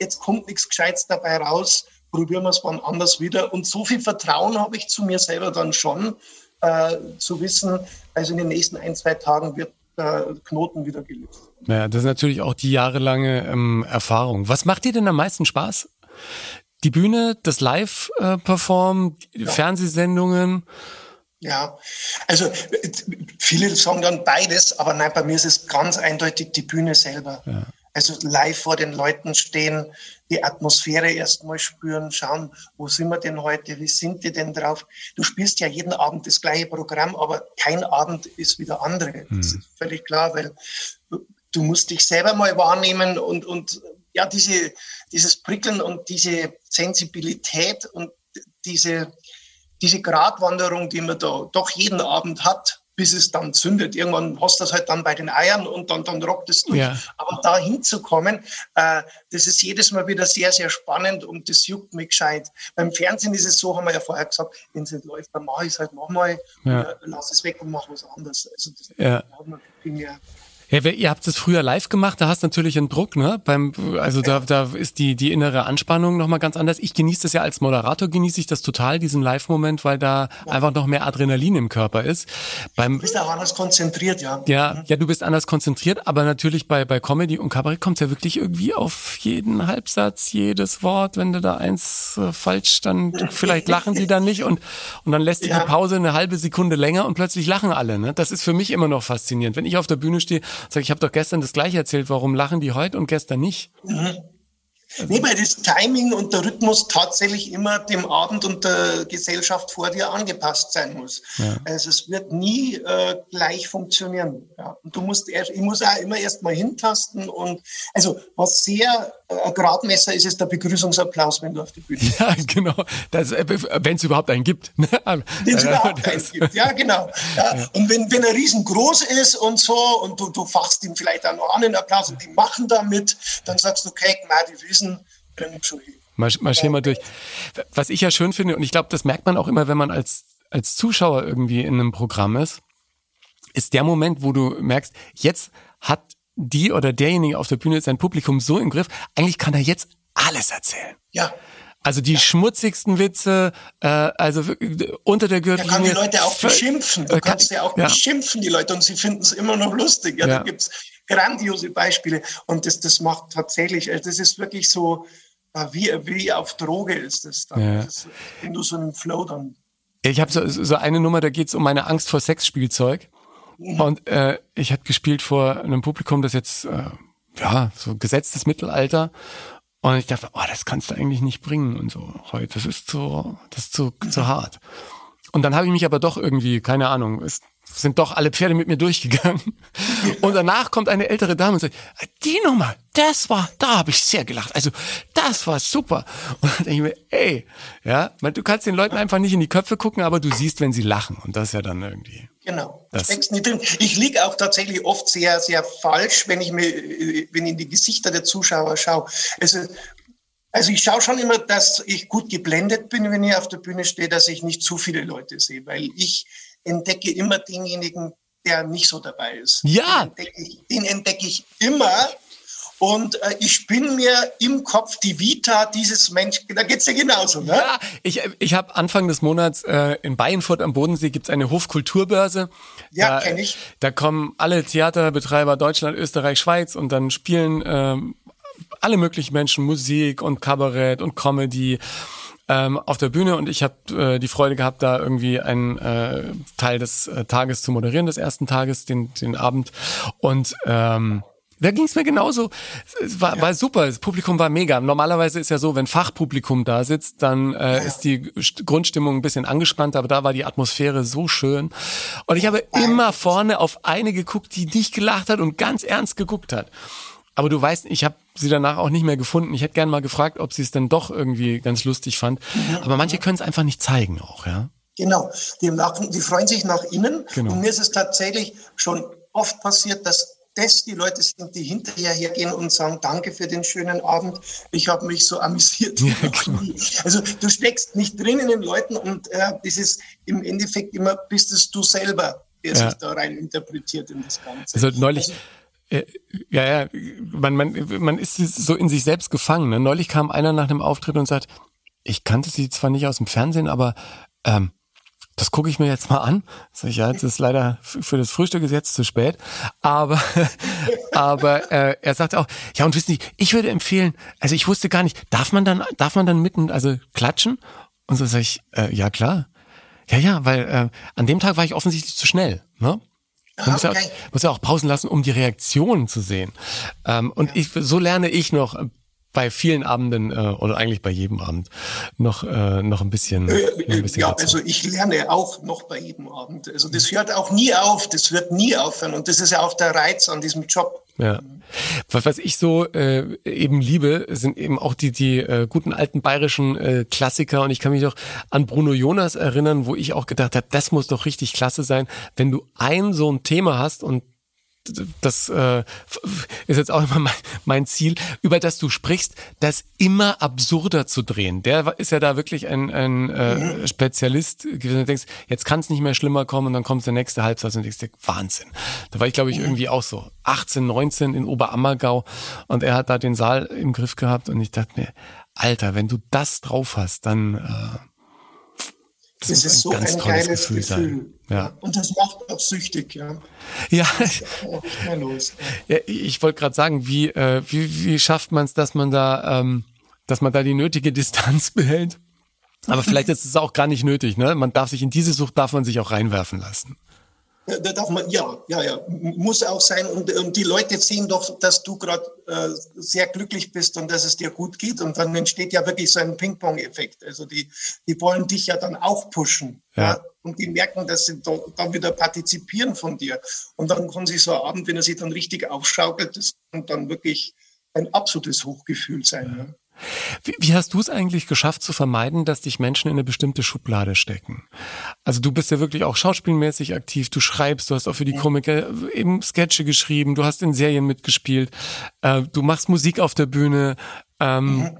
jetzt kommt nichts Gescheites dabei raus, probieren wir es wann anders wieder. Und so viel Vertrauen habe ich zu mir selber dann schon, äh, zu wissen, also in den nächsten ein, zwei Tagen wird äh, Knoten wieder gelöst. Ja, das ist natürlich auch die jahrelange ähm, Erfahrung. Was macht dir denn am meisten Spaß? Die Bühne, das Live-Performen, äh, ja. Fernsehsendungen? Ja, also viele sagen dann beides, aber nein, bei mir ist es ganz eindeutig die Bühne selber. Ja. Also live vor den Leuten stehen, die Atmosphäre erstmal spüren, schauen, wo sind wir denn heute, wie sind die denn drauf? Du spielst ja jeden Abend das gleiche Programm, aber kein Abend ist wie der andere. Mhm. Das ist völlig klar, weil du musst dich selber mal wahrnehmen und, und ja, diese, dieses Prickeln und diese Sensibilität und diese, diese Gratwanderung, die man da doch jeden Abend hat, bis es dann zündet. Irgendwann hast du das halt dann bei den Eiern und dann, dann rockt es durch. Ja. Aber da hinzukommen, äh, das ist jedes Mal wieder sehr, sehr spannend und das juckt mich gescheit. Beim Fernsehen ist es so, haben wir ja vorher gesagt, wenn es nicht läuft, dann mache ich es halt nochmal, ja. lass es weg und mach was anderes. Also das ja. hat man primär Ja, ihr habt es früher live gemacht, da hast du natürlich einen Druck, ne? Beim, also da, da ist die, die innere Anspannung nochmal ganz anders. Ich genieße das ja als Moderator, genieße ich das total, diesen Live-Moment, weil da ja. einfach noch mehr Adrenalin im Körper ist. Beim, du bist auch anders konzentriert, ja. Ja, mhm. ja, du bist anders konzentriert, aber natürlich bei, bei Comedy und Kabarett kommt ja wirklich irgendwie auf jeden Halbsatz, jedes Wort, wenn du da eins äh, falsch, dann vielleicht lachen die dann nicht und, und dann lässt ja. die Pause eine halbe Sekunde länger und plötzlich lachen alle, ne? Das ist für mich immer noch faszinierend. Wenn ich auf der Bühne stehe Sag ich, habe doch gestern das gleiche erzählt, warum lachen die heute und gestern nicht? Mhm. Nee, weil das Timing und der Rhythmus tatsächlich immer dem Abend und der Gesellschaft vor dir angepasst sein muss. Ja. Also es wird nie äh, gleich funktionieren. Ja. Und du musst erst, ich muss auch immer erst mal hintasten und also was sehr äh, ein Gradmesser ist, ist der Begrüßungsapplaus, wenn du auf die Bühne bist. Ja, genau. Äh, wenn es überhaupt einen gibt. wenn es überhaupt einen gibt, ja, genau. Ja. Ja. Und wenn, wenn er riesengroß ist und so und du, du fachst ihn vielleicht auch noch an den Applaus und die machen damit, dann sagst du, okay, na, die wissen, Wissen können schon hin. Marsch, mal durch. Was ich ja schön finde, und ich glaube, das merkt man auch immer, wenn man als, als Zuschauer irgendwie in einem Programm ist, ist der Moment, wo du merkst, jetzt hat die oder derjenige auf der Bühne sein Publikum so im Griff, eigentlich kann er jetzt alles erzählen. Ja. Also die ja. schmutzigsten Witze, äh, also unter der Gürtellinie. Er kann die Leute auch beschimpfen. Du kannst ja auch beschimpfen, die Leute, und sie finden es immer noch lustig. Ja, ja. Da gibt's grandiose Beispiele. Und das, das macht tatsächlich, also das ist wirklich so, äh, wie, wie auf Droge ist das dann. Ja. Das, wenn du so einen Flow dann. Ich habe so, so eine Nummer, da geht's um meine Angst vor Sexspielzeug. Mhm. Und äh, ich hatte gespielt vor einem Publikum, das jetzt, äh, ja, so gesetztes Mittelalter. Und ich dachte, oh, das kannst du eigentlich nicht bringen und so heute. Das ist so, das ist zu, zu hart. Und dann habe ich mich aber doch irgendwie, keine Ahnung, ist sind doch alle Pferde mit mir durchgegangen. Und danach kommt eine ältere Dame und sagt, die Nummer, das war, da habe ich sehr gelacht. Also, das war super. Und dann denke ich mir, ey, ja, du kannst den Leuten einfach nicht in die Köpfe gucken, aber du siehst, wenn sie lachen. Und das ist ja dann irgendwie. Genau. Das nicht drin. Ich liege auch tatsächlich oft sehr, sehr falsch, wenn ich mir, wenn ich in die Gesichter der Zuschauer schaue. Also, also ich schaue schon immer, dass ich gut geblendet bin, wenn ich auf der Bühne stehe, dass ich nicht zu viele Leute sehe, weil ich entdecke immer denjenigen, der nicht so dabei ist. Ja. Den entdecke ich, den entdecke ich immer. Und äh, ich spinne mir im Kopf die Vita dieses Menschen. Da geht's ja genauso, ne? Ja, ich, ich habe Anfang des Monats äh, in Bayernfurt am Bodensee gibt's eine Hofkulturbörse. Ja, kenne ich. Da kommen alle Theaterbetreiber Deutschland, Österreich, Schweiz und dann spielen ähm, alle möglichen Menschen Musik und Kabarett und Comedy ähm, auf der Bühne und ich habe äh, die Freude gehabt, da irgendwie einen äh, Teil des äh, Tages zu moderieren, des ersten Tages, den, den Abend. Und ähm, da ging es mir genauso. Es war, ja. war super, das Publikum war mega. Normalerweise ist ja so, wenn Fachpublikum da sitzt, dann äh, ja. ist die Grundstimmung ein bisschen angespannt, aber da war die Atmosphäre so schön. Und ich habe immer vorne auf eine geguckt, die nicht gelacht hat und ganz ernst geguckt hat. Aber du weißt, ich habe sie danach auch nicht mehr gefunden. Ich hätte gerne mal gefragt, ob sie es denn doch irgendwie ganz lustig fand. Aber manche können es einfach nicht zeigen auch, ja. Genau, die, lachen, die freuen sich nach innen. Genau. Und mir ist es tatsächlich schon oft passiert, dass das die Leute sind, die hinterher hergehen und sagen, danke für den schönen Abend, ich habe mich so amüsiert. Ja, genau. Also du steckst nicht drin in den Leuten und äh, das ist im Endeffekt immer, bist es du selber, der ja. sich da rein interpretiert in das Ganze. Also neulich... Also, ja, ja, man, man, man ist so in sich selbst gefangen. Ne? Neulich kam einer nach dem Auftritt und sagt, ich kannte sie zwar nicht aus dem Fernsehen, aber ähm, das gucke ich mir jetzt mal an. Sag ich, ja, jetzt ist leider für das Frühstück ist jetzt zu spät. Aber, aber äh, er sagt auch, ja und wissen Sie, ich würde empfehlen, also ich wusste gar nicht, darf man dann, darf man dann mitten, also klatschen? Und so sage ich, äh, ja klar. Ja, ja, weil äh, an dem Tag war ich offensichtlich zu schnell. Ne? Man muss, ja, muss ja auch Pausen lassen, um die Reaktionen zu sehen. Ähm, und ja. ich, so lerne ich noch bei vielen Abenden äh, oder eigentlich bei jedem Abend noch äh, noch ein bisschen, äh, ein bisschen ja dazu. also ich lerne auch noch bei jedem Abend. Also das hört auch nie auf das wird nie aufhören. Und das ist ja auch der Reiz an diesem Job. Ja. Was, was ich so äh, eben liebe sind eben auch die die äh, guten alten bayerischen äh, Klassiker. Und ich kann mich doch an Bruno Jonas erinnern wo ich auch gedacht habe das muss doch richtig klasse sein. Wenn du ein so ein Thema hast und das äh, ist jetzt auch immer mein, mein Ziel, über das du sprichst, das immer absurder zu drehen. Der ist ja da wirklich ein, ein äh. Spezialist. Du denkst, jetzt kann es nicht mehr schlimmer kommen und dann kommt der nächste Halbsatz und denkst, Wahnsinn. Da war ich, glaube ich, mhm. irgendwie auch so 18, 19 in Oberammergau und er hat da den Saal im Griff gehabt und ich dachte mir, Alter, wenn du das drauf hast, dann äh, das, das ist, so ein, ein geiles Gefühl. Gefühl. Ja. Und das macht auch süchtig, ja. Ja. Los, ja. ja ich wollte gerade sagen, wie, äh, wie, wie schafft man es, dass man da, ähm, dass man da die nötige Distanz behält? Aber vielleicht ist es auch gar nicht nötig, ne? Man darf sich in diese Sucht darf man sich auch reinwerfen lassen. Da darf man, ja, ja, ja, muss auch sein. Und, und die Leute sehen doch, dass du gerade äh, sehr glücklich bist und dass es dir gut geht. Und dann entsteht ja wirklich so ein Ping-Pong-Effekt. Also die, die wollen dich ja dann auch pushen. Ja. ja. Und die merken, dass sie da, dann wieder partizipieren von dir. Und dann kann sich so ein Abend, wenn er sich dann richtig aufschaukelt, das kann dann wirklich ein absolutes Hochgefühl sein. Ja. Wie, wie hast du es eigentlich geschafft zu vermeiden, dass dich Menschen in eine bestimmte Schublade stecken? Also du bist ja wirklich auch schauspielmäßig aktiv, du schreibst, du hast auch für die Komiker eben Sketche geschrieben, du hast in Serien mitgespielt, äh, du machst Musik auf der Bühne, ähm, mhm.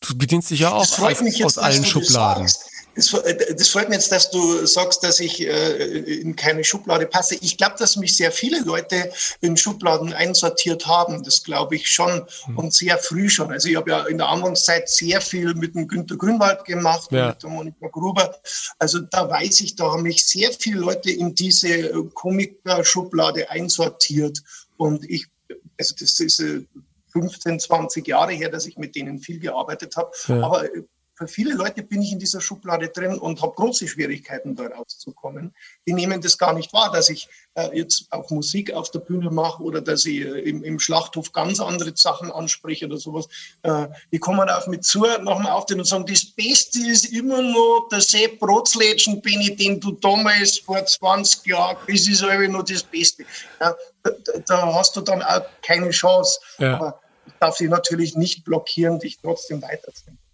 du bedienst dich ja auch aus, aus allen Schubladen. Sagst. Das, äh, das freut mich jetzt, dass du sagst, dass ich äh, in keine Schublade passe. Ich glaube, dass mich sehr viele Leute in Schubladen einsortiert haben. Das glaube ich schon mhm. und sehr früh schon. Also ich habe ja in der Anfangszeit sehr viel mit dem Günter Grünwald gemacht, ja. mit der Monika Gruber. Also da weiß ich, da haben mich sehr viele Leute in diese äh, Komiker-Schublade einsortiert. Und ich, also das ist 15, 20 Jahre her, dass ich mit denen viel gearbeitet habe. Ja. Aber für viele Leute bin ich in dieser Schublade drin und habe große Schwierigkeiten, da rauszukommen. Die nehmen das gar nicht wahr, dass ich äh, jetzt auch Musik auf der Bühne mache oder dass ich äh, im, im, Schlachthof ganz andere Sachen anspreche oder sowas. Äh, die kommen auf mich zu nach dem Auftritt und sagen, das Beste ist immer noch der Sepp Brotzlätschen, Benny, den du damals vor 20 Jahren, das ist irgendwie noch das Beste. Ja, da, da, hast du dann auch keine Chance. Ja. Aber ich darf sie natürlich nicht blockieren, dich trotzdem weiterzunehmen.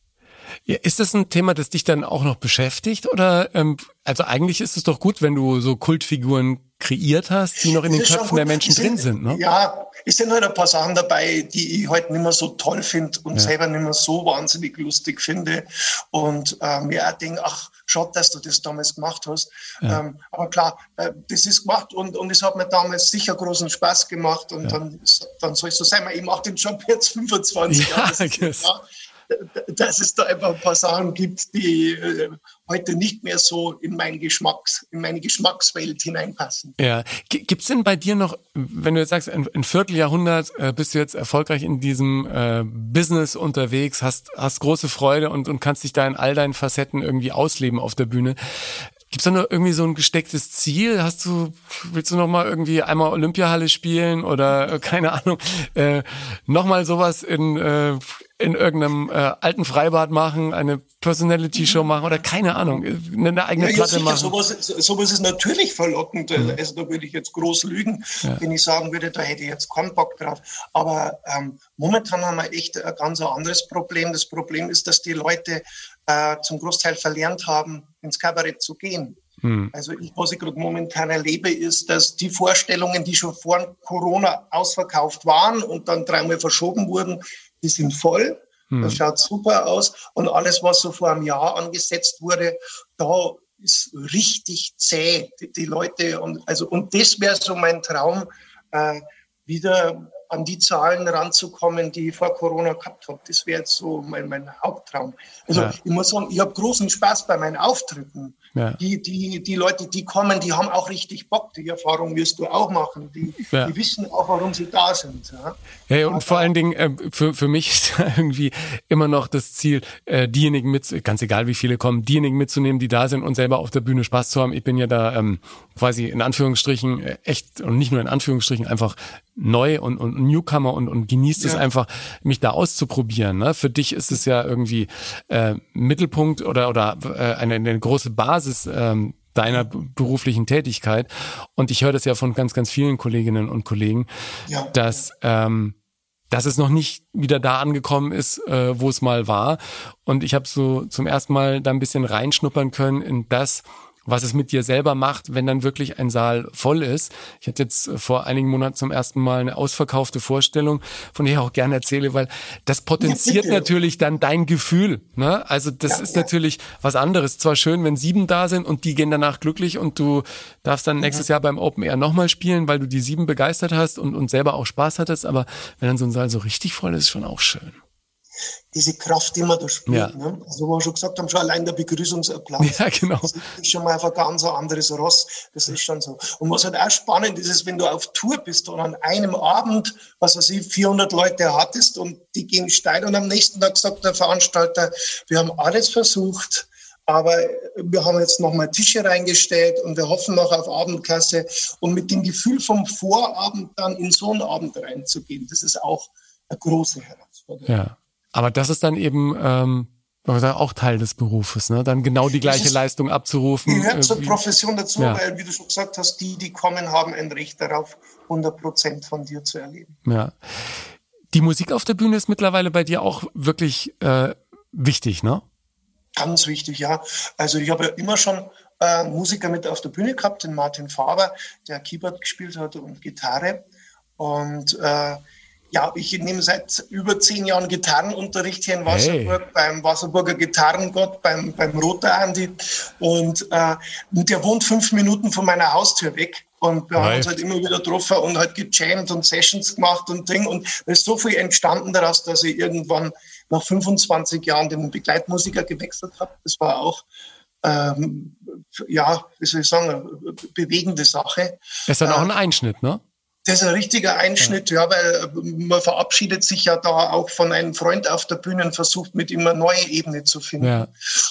Ja, ist das ein Thema, das dich dann auch noch beschäftigt? Oder ähm, also eigentlich ist es doch gut, wenn du so Kultfiguren kreiert hast, die noch in den Köpfen der Menschen sind, drin sind. Ne? Ja, es sind halt ein paar Sachen dabei, die ich halt nicht mehr so toll finde und ja. selber nicht mehr so wahnsinnig lustig finde. Und äh, mir auch denke, ach, schade, dass du das damals gemacht hast. Ja. Ähm, aber klar, äh, das ist gemacht und, und es hat mir damals sicher großen Spaß gemacht und ja. dann, dann soll es so sein. Ich mache den Job jetzt 25 Jahre. Dass es da einfach ein paar Sachen gibt, die äh, heute nicht mehr so in, mein Geschmacks, in meine Geschmackswelt hineinpassen. Ja, gibt es denn bei dir noch, wenn du jetzt sagst, ein, ein Vierteljahrhundert äh, bist du jetzt erfolgreich in diesem äh, Business unterwegs, hast, hast große Freude und, und kannst dich da in all deinen Facetten irgendwie ausleben auf der Bühne. Gibt's da noch irgendwie so ein gestecktes Ziel? Hast du, willst du noch mal irgendwie einmal Olympiahalle spielen oder äh, keine Ahnung, äh, noch mal sowas in äh, in irgendeinem äh, alten Freibad machen, eine Personality-Show machen oder keine Ahnung, eine eigene ja, Platte ja, machen. Sowas, sowas ist natürlich verlockend. Mhm. Also da würde ich jetzt groß lügen, ja. wenn ich sagen würde, da hätte ich jetzt keinen Bock drauf. Aber ähm, momentan haben wir echt ein ganz anderes Problem. Das Problem ist, dass die Leute äh, zum Großteil verlernt haben, ins Kabarett zu gehen. Hm. Also ich, was ich gerade momentan erlebe, ist, dass die Vorstellungen, die schon vor Corona ausverkauft waren und dann dreimal verschoben wurden, die sind voll. Hm. Das schaut super aus. Und alles, was so vor einem Jahr angesetzt wurde, da ist richtig zäh. Die, die Leute und also und das wäre so mein Traum, äh, wieder an die Zahlen ranzukommen, die ich vor Corona gehabt habe. Das wäre jetzt so mein, mein Haupttraum. Also ja. ich muss sagen, ich habe großen Spaß bei meinen Auftritten. Ja. Die, die, die Leute, die kommen, die haben auch richtig Bock. Die Erfahrung wirst du auch machen. Die, ja. die wissen auch, warum sie da sind. Ja, ja und Aber, vor allen Dingen, äh, für, für mich ist irgendwie immer noch das Ziel, äh, diejenigen mit, ganz egal wie viele kommen, diejenigen mitzunehmen, die da sind und selber auf der Bühne Spaß zu haben. Ich bin ja da ähm, quasi in Anführungsstrichen äh, echt und nicht nur in Anführungsstrichen einfach neu und, und Newcomer und, und genießt ja. es einfach, mich da auszuprobieren. Ne? Für dich ist es ja irgendwie äh, Mittelpunkt oder, oder äh, eine, eine große Basis ähm, deiner beruflichen Tätigkeit. Und ich höre das ja von ganz, ganz vielen Kolleginnen und Kollegen, ja. dass ähm, dass es noch nicht wieder da angekommen ist, äh, wo es mal war. Und ich habe so zum ersten Mal da ein bisschen reinschnuppern können in das, was es mit dir selber macht, wenn dann wirklich ein Saal voll ist. Ich hatte jetzt vor einigen Monaten zum ersten Mal eine ausverkaufte Vorstellung, von der ich auch gerne erzähle, weil das potenziert ja, natürlich dann dein Gefühl. Ne? Also das ja, ist ja. natürlich was anderes. Zwar schön, wenn sieben da sind und die gehen danach glücklich und du darfst dann nächstes Jahr beim Open Air nochmal spielen, weil du die sieben begeistert hast und, und selber auch Spaß hattest, aber wenn dann so ein Saal so richtig voll ist, ist schon auch schön diese Kraft, man da spürt. Ja. Ne? Also, wo wir schon gesagt haben, schon allein der Begrüßungsapplaus. Ja, genau. Das ist schon mal ein ganz anderes Ross. Das ist schon so. Und was halt auch spannend ist, ist, wenn du auf Tour bist und an einem Abend, was weiß ich, 400 Leute hattest und die gehen steil und am nächsten Tag sagt der Veranstalter, wir haben alles versucht, aber wir haben jetzt nochmal Tische reingestellt und wir hoffen noch auf Abendklasse. Und mit dem Gefühl vom Vorabend dann in so einen Abend reinzugehen, das ist auch eine große Herausforderung. Ja. Aber das ist dann eben ähm, auch Teil des Berufes, ne? Dann genau die gleiche ist, Leistung abzurufen. Gehört zur Profession dazu, ja. weil, wie du schon gesagt hast, die, die kommen, haben ein Recht darauf, 100 Prozent von dir zu erleben. Ja. Die Musik auf der Bühne ist mittlerweile bei dir auch wirklich äh, wichtig, ne? Ganz wichtig, ja. Also ich habe ja immer schon äh, Musiker mit auf der Bühne gehabt, den Martin Faber, der Keyboard gespielt hat und Gitarre. Und äh, ja, ich nehme seit über zehn Jahren Gitarrenunterricht hier in Wasserburg hey. beim Wasserburger Gitarrengott, beim, beim Roter Andi. Und äh, der wohnt fünf Minuten von meiner Haustür weg. Und wir Nein. haben uns halt immer wieder getroffen und halt gejammt und Sessions gemacht und Ding. Und es ist so viel entstanden daraus, dass ich irgendwann nach 25 Jahren den Begleitmusiker gewechselt habe. Das war auch ähm, ja, wie soll ich sagen, eine bewegende Sache. Das ist dann auch ein Einschnitt, ne? Das ist ein richtiger Einschnitt, ja. ja, weil äh, man verabschiedet sich ja da auch von einem Freund auf der Bühne und versucht mit ihm eine neue Ebene zu finden. Ja.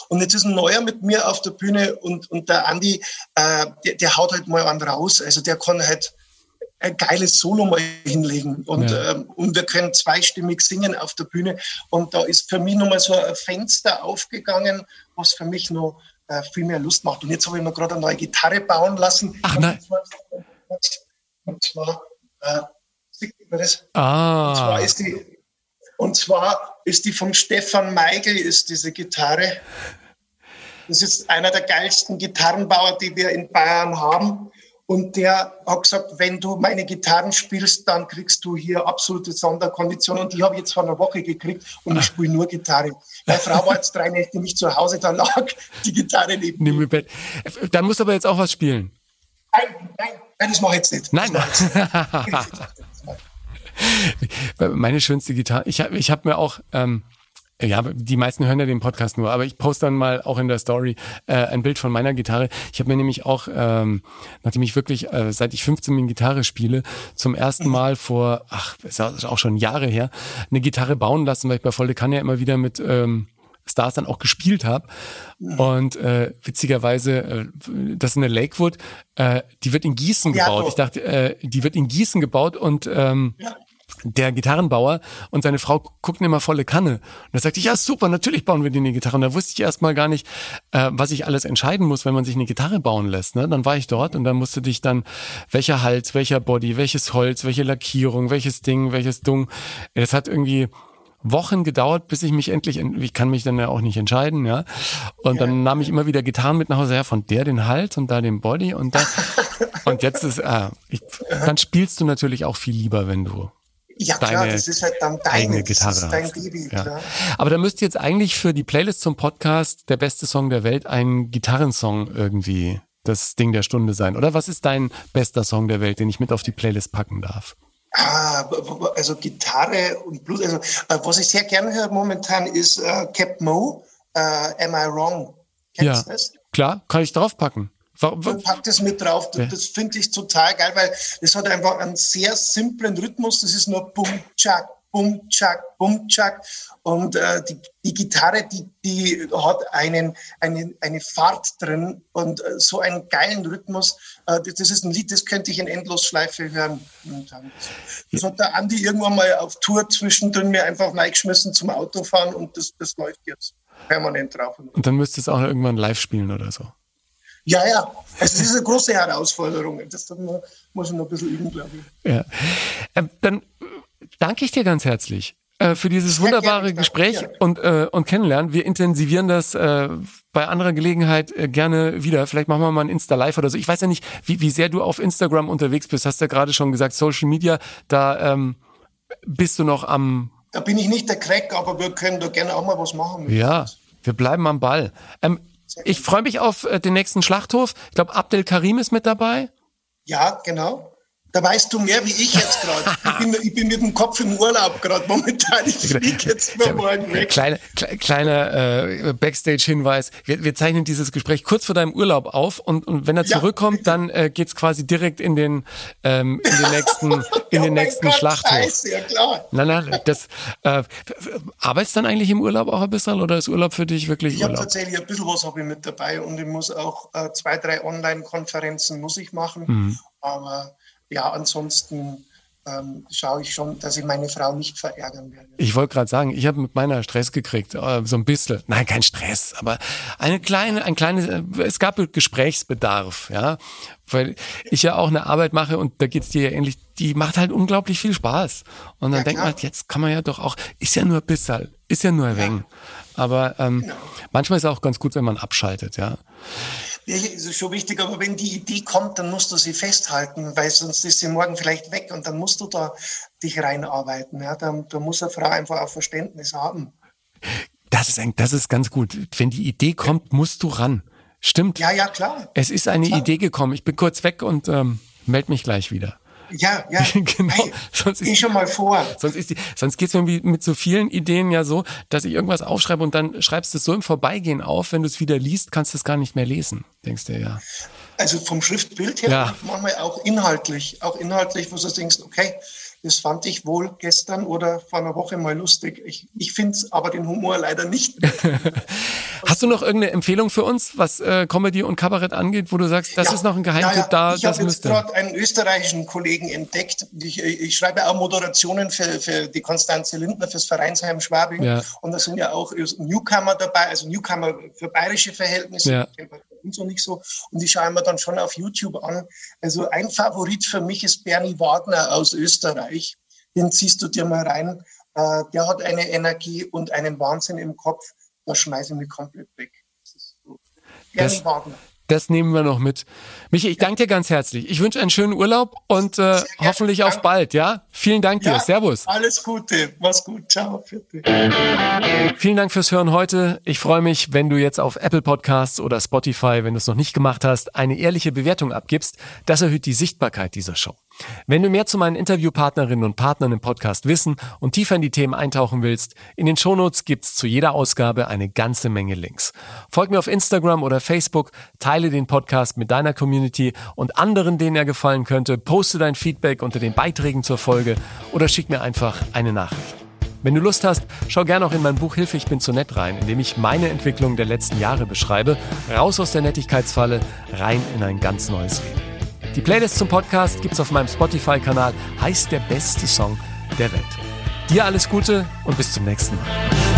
Und jetzt ist ein neuer mit mir auf der Bühne und, und der Andi, äh, der, der haut halt mal an raus. Also der kann halt ein geiles Solo mal hinlegen und, ja. ähm, und wir können zweistimmig singen auf der Bühne. Und da ist für mich nochmal so ein Fenster aufgegangen, was für mich noch äh, viel mehr Lust macht. Und jetzt habe ich mir gerade eine neue Gitarre bauen lassen. Ach nein. Und zwar, äh, das? Ah. Und zwar ist die, und zwar ist die vom Stefan Meigel, ist diese Gitarre. Das ist einer der geilsten Gitarrenbauer, die wir in Bayern haben. Und der hat gesagt, wenn du meine Gitarren spielst, dann kriegst du hier absolute Sonderkonditionen. Und die habe ich jetzt vor einer Woche gekriegt und ich spiele nur Gitarre. Meine Frau war jetzt drei Nächte nicht zu Hause, da lag die Gitarre neben mir. Bett. Dann musst du aber jetzt auch was spielen. Nein, nein, nein, das mache ich jetzt nicht. Nein. Meine schönste Gitarre. Ich habe ich hab mir auch, ähm, ja, die meisten hören ja den Podcast nur, aber ich poste dann mal auch in der Story äh, ein Bild von meiner Gitarre. Ich habe mir nämlich auch, ähm, nachdem ich wirklich, äh, seit ich 15 Min Gitarre spiele, zum ersten mhm. Mal vor, ach, ist auch schon Jahre her, eine Gitarre bauen lassen, weil ich bei Volle Kann ja immer wieder mit ähm, Stars dann auch gespielt habe. Und äh, witzigerweise, äh, das ist eine Lakewood, äh, die wird in Gießen ja, gebaut. Ich dachte, äh, die wird in Gießen gebaut und ähm, ja. der Gitarrenbauer und seine Frau gucken immer volle Kanne. Und da sagte ich, ja super, natürlich bauen wir dir eine Gitarre. Und da wusste ich erstmal gar nicht, äh, was ich alles entscheiden muss, wenn man sich eine Gitarre bauen lässt. Ne? Dann war ich dort und dann musste dich dann, welcher Hals, welcher Body, welches Holz, welche Lackierung, welches Ding, welches Dung. Es hat irgendwie Wochen gedauert, bis ich mich endlich, ich kann mich dann ja auch nicht entscheiden, ja. Und ja. dann nahm ich immer wieder Gitarren mit nach Hause, ja, von der den Hals und da den Body und da. und jetzt ist, äh, ich, dann spielst du natürlich auch viel lieber, wenn du ja, klar, das ist halt dann deine eigene Gitarre. dein Baby, ja. Aber da müsste jetzt eigentlich für die Playlist zum Podcast der beste Song der Welt ein Gitarrensong irgendwie das Ding der Stunde sein. Oder was ist dein bester Song der Welt, den ich mit auf die Playlist packen darf? Ah, also Gitarre und Blues. Also, äh, was ich sehr gerne höre momentan ist äh, Cap Mo, äh, Am I Wrong? Kennst ja, das? klar, kann ich draufpacken. Warum? Pack das mit drauf. Das, das finde ich total geil, weil es hat einfach einen sehr simplen Rhythmus. Das ist nur Bum, Chak, Bum, Chak, Bum, Chak. Und äh, die, die Gitarre, die, die hat einen, einen, eine Fahrt drin und äh, so einen geilen Rhythmus. Äh, das, ist ein Lied, das könnte ich in Endlosschleife hören. Und, das hat der Andi irgendwann mal auf Tour zwischendrin mir einfach reingeschmissen zum Autofahren und das, das läuft jetzt permanent drauf. Und dann müsstest du es auch irgendwann live spielen oder so. Ja, ja. Das ist eine große Herausforderung. Das muss ich noch ein bisschen üben, glaube ich. Ja. Ähm, dann danke ich dir ganz herzlich. äh, für dieses Sehr wunderbare Gespräch und, äh, und Kennenlernen. Wir intensivieren das äh, bei anderer Gelegenheit äh, gerne wieder. Vielleicht machen wir mal ein Insta-Live oder so. Ich weiß ja nicht, wie, wie sehr du auf Instagram unterwegs bist. Hast ja gerade schon gesagt, Social Media, da ähm, bist du noch am Da bin ich nicht der Crack, aber wir können da gerne auch mal was machen. Ja, wir bleiben am Ball. Ähm, ich freue mich auf äh, den nächsten Schlachthof. Ich glaube, Abdel Karim ist mit dabei. Ja, genau. Da weißt du mehr wie ich jetzt gerade. ich, bin, ich bin mit dem Kopf im Urlaub gerade momentan. Ich fliege jetzt mal morgen weg. Kleine, kle kleiner äh, Backstage-Hinweis. Wir, wir zeichnen dieses Gespräch kurz vor deinem Urlaub auf und, und wenn er Ja. zurückkommt, dann äh, geht's quasi direkt in den, ähm, in den nächsten, in Oh den mein nächsten Gott, Schlachthof. Scheiße, ja klar. Nein, nein, das äh, arbeitest du dann eigentlich im Urlaub auch ein bisschen oder ist Urlaub für dich wirklich Ich habe Urlaub? tatsächlich ein bisschen was habe ich mit dabei und ich muss auch äh, zwei, drei Online-Konferenzen muss ich machen. Mhm. Aber ja, ansonsten ähm, schaue ich schon, dass ich meine Frau nicht verärgern werde. Ich wollte gerade sagen, ich habe mit meiner Stress gekriegt, äh, so ein bisschen. Nein, kein Stress, aber eine kleine, ein kleines, äh, es gab Gesprächsbedarf, ja, weil ich ja auch eine Arbeit mache und da geht's dir ja ähnlich. Die macht halt unglaublich viel Spaß und dann Ja, denkt man, klar. jetzt kann man ja doch auch, ist ja nur ein bisschen, ist ja nur ein wenig. Aber ähm, Genau. manchmal ist es auch ganz gut, wenn man abschaltet, ja. Ja, es ist schon wichtig, aber wenn die Idee kommt, dann musst du sie festhalten, weil sonst ist sie morgen vielleicht weg und dann musst du da dich reinarbeiten. Ja, da, da muss eine Frau einfach auch Verständnis haben. Das ist ein, das ist ganz gut. Wenn die Idee kommt, musst du ran. Stimmt. Ja, ja, klar. Es ist eine Klar. Idee gekommen. Ich bin kurz weg und ähm, melde mich gleich wieder. Ja, ja. Genau, Hey, sonst ist- schon mal vor. Sonst ist die, sonst geht's mir mit so vielen Ideen ja so, dass ich irgendwas aufschreibe und dann schreibst du es so im Vorbeigehen auf, wenn du es wieder liest, kannst du es gar nicht mehr lesen. Denkst du ja. Also vom Schriftbild her, Ja. manchmal auch inhaltlich, auch inhaltlich, wo du denkst, okay, das fand ich wohl gestern oder vor einer Woche mal lustig. Ich, ich finde aber den Humor leider nicht. Hast du noch irgendeine Empfehlung für uns, was äh, Comedy und Kabarett angeht, wo du sagst, das Ja, ist noch ein Geheimtipp ja, ja. da, Ich habe jetzt gerade einen österreichischen Kollegen entdeckt. Ich, ich schreibe auch Moderationen für, für die Konstanze Lindner fürs Vereinsheim Schwabing. Und da sind ja auch Newcomer dabei, also Newcomer für bayerische Verhältnisse. Uns noch nicht so. Und die schauen wir dann schon auf YouTube an. Also ein Favorit für mich ist Bernie Wagner aus Österreich. Den ziehst du dir mal rein. Äh, der hat eine Energie und einen Wahnsinn im Kopf. Da schmeiße ich mich komplett weg. Das ist so. Bernie Das- Wagner. Das nehmen wir noch mit. Michi, ich danke dir ganz herzlich. Ich wünsche einen schönen Urlaub und äh, hoffentlich auf bald, ja? Vielen Dank dir. Ja, Servus. Alles Gute. Mach's gut. Ciao. Vielen Dank fürs Hören heute. Ich freue mich, wenn du jetzt auf Apple Podcasts oder Spotify, wenn du es noch nicht gemacht hast, eine ehrliche Bewertung abgibst. Das erhöht die Sichtbarkeit dieser Show. Wenn du mehr zu meinen Interviewpartnerinnen und Partnern im Podcast wissen und tiefer in die Themen eintauchen willst, in den Shownotes gibt's zu jeder Ausgabe eine ganze Menge Links. Folg mir auf Instagram oder Facebook, teile den Podcast mit deiner Community und anderen, denen er gefallen könnte, poste dein Feedback unter den Beiträgen zur Folge oder schick mir einfach eine Nachricht. Wenn du Lust hast, schau gerne auch in mein Buch Hilfe, ich bin zu nett rein, in dem ich meine Entwicklung der letzten Jahre beschreibe. Raus aus der Nettigkeitsfalle, rein in ein ganz neues Leben. Die Playlist zum Podcast gibt's auf meinem Spotify-Kanal, heißt der beste Song der Welt. Dir alles Gute und bis zum nächsten Mal.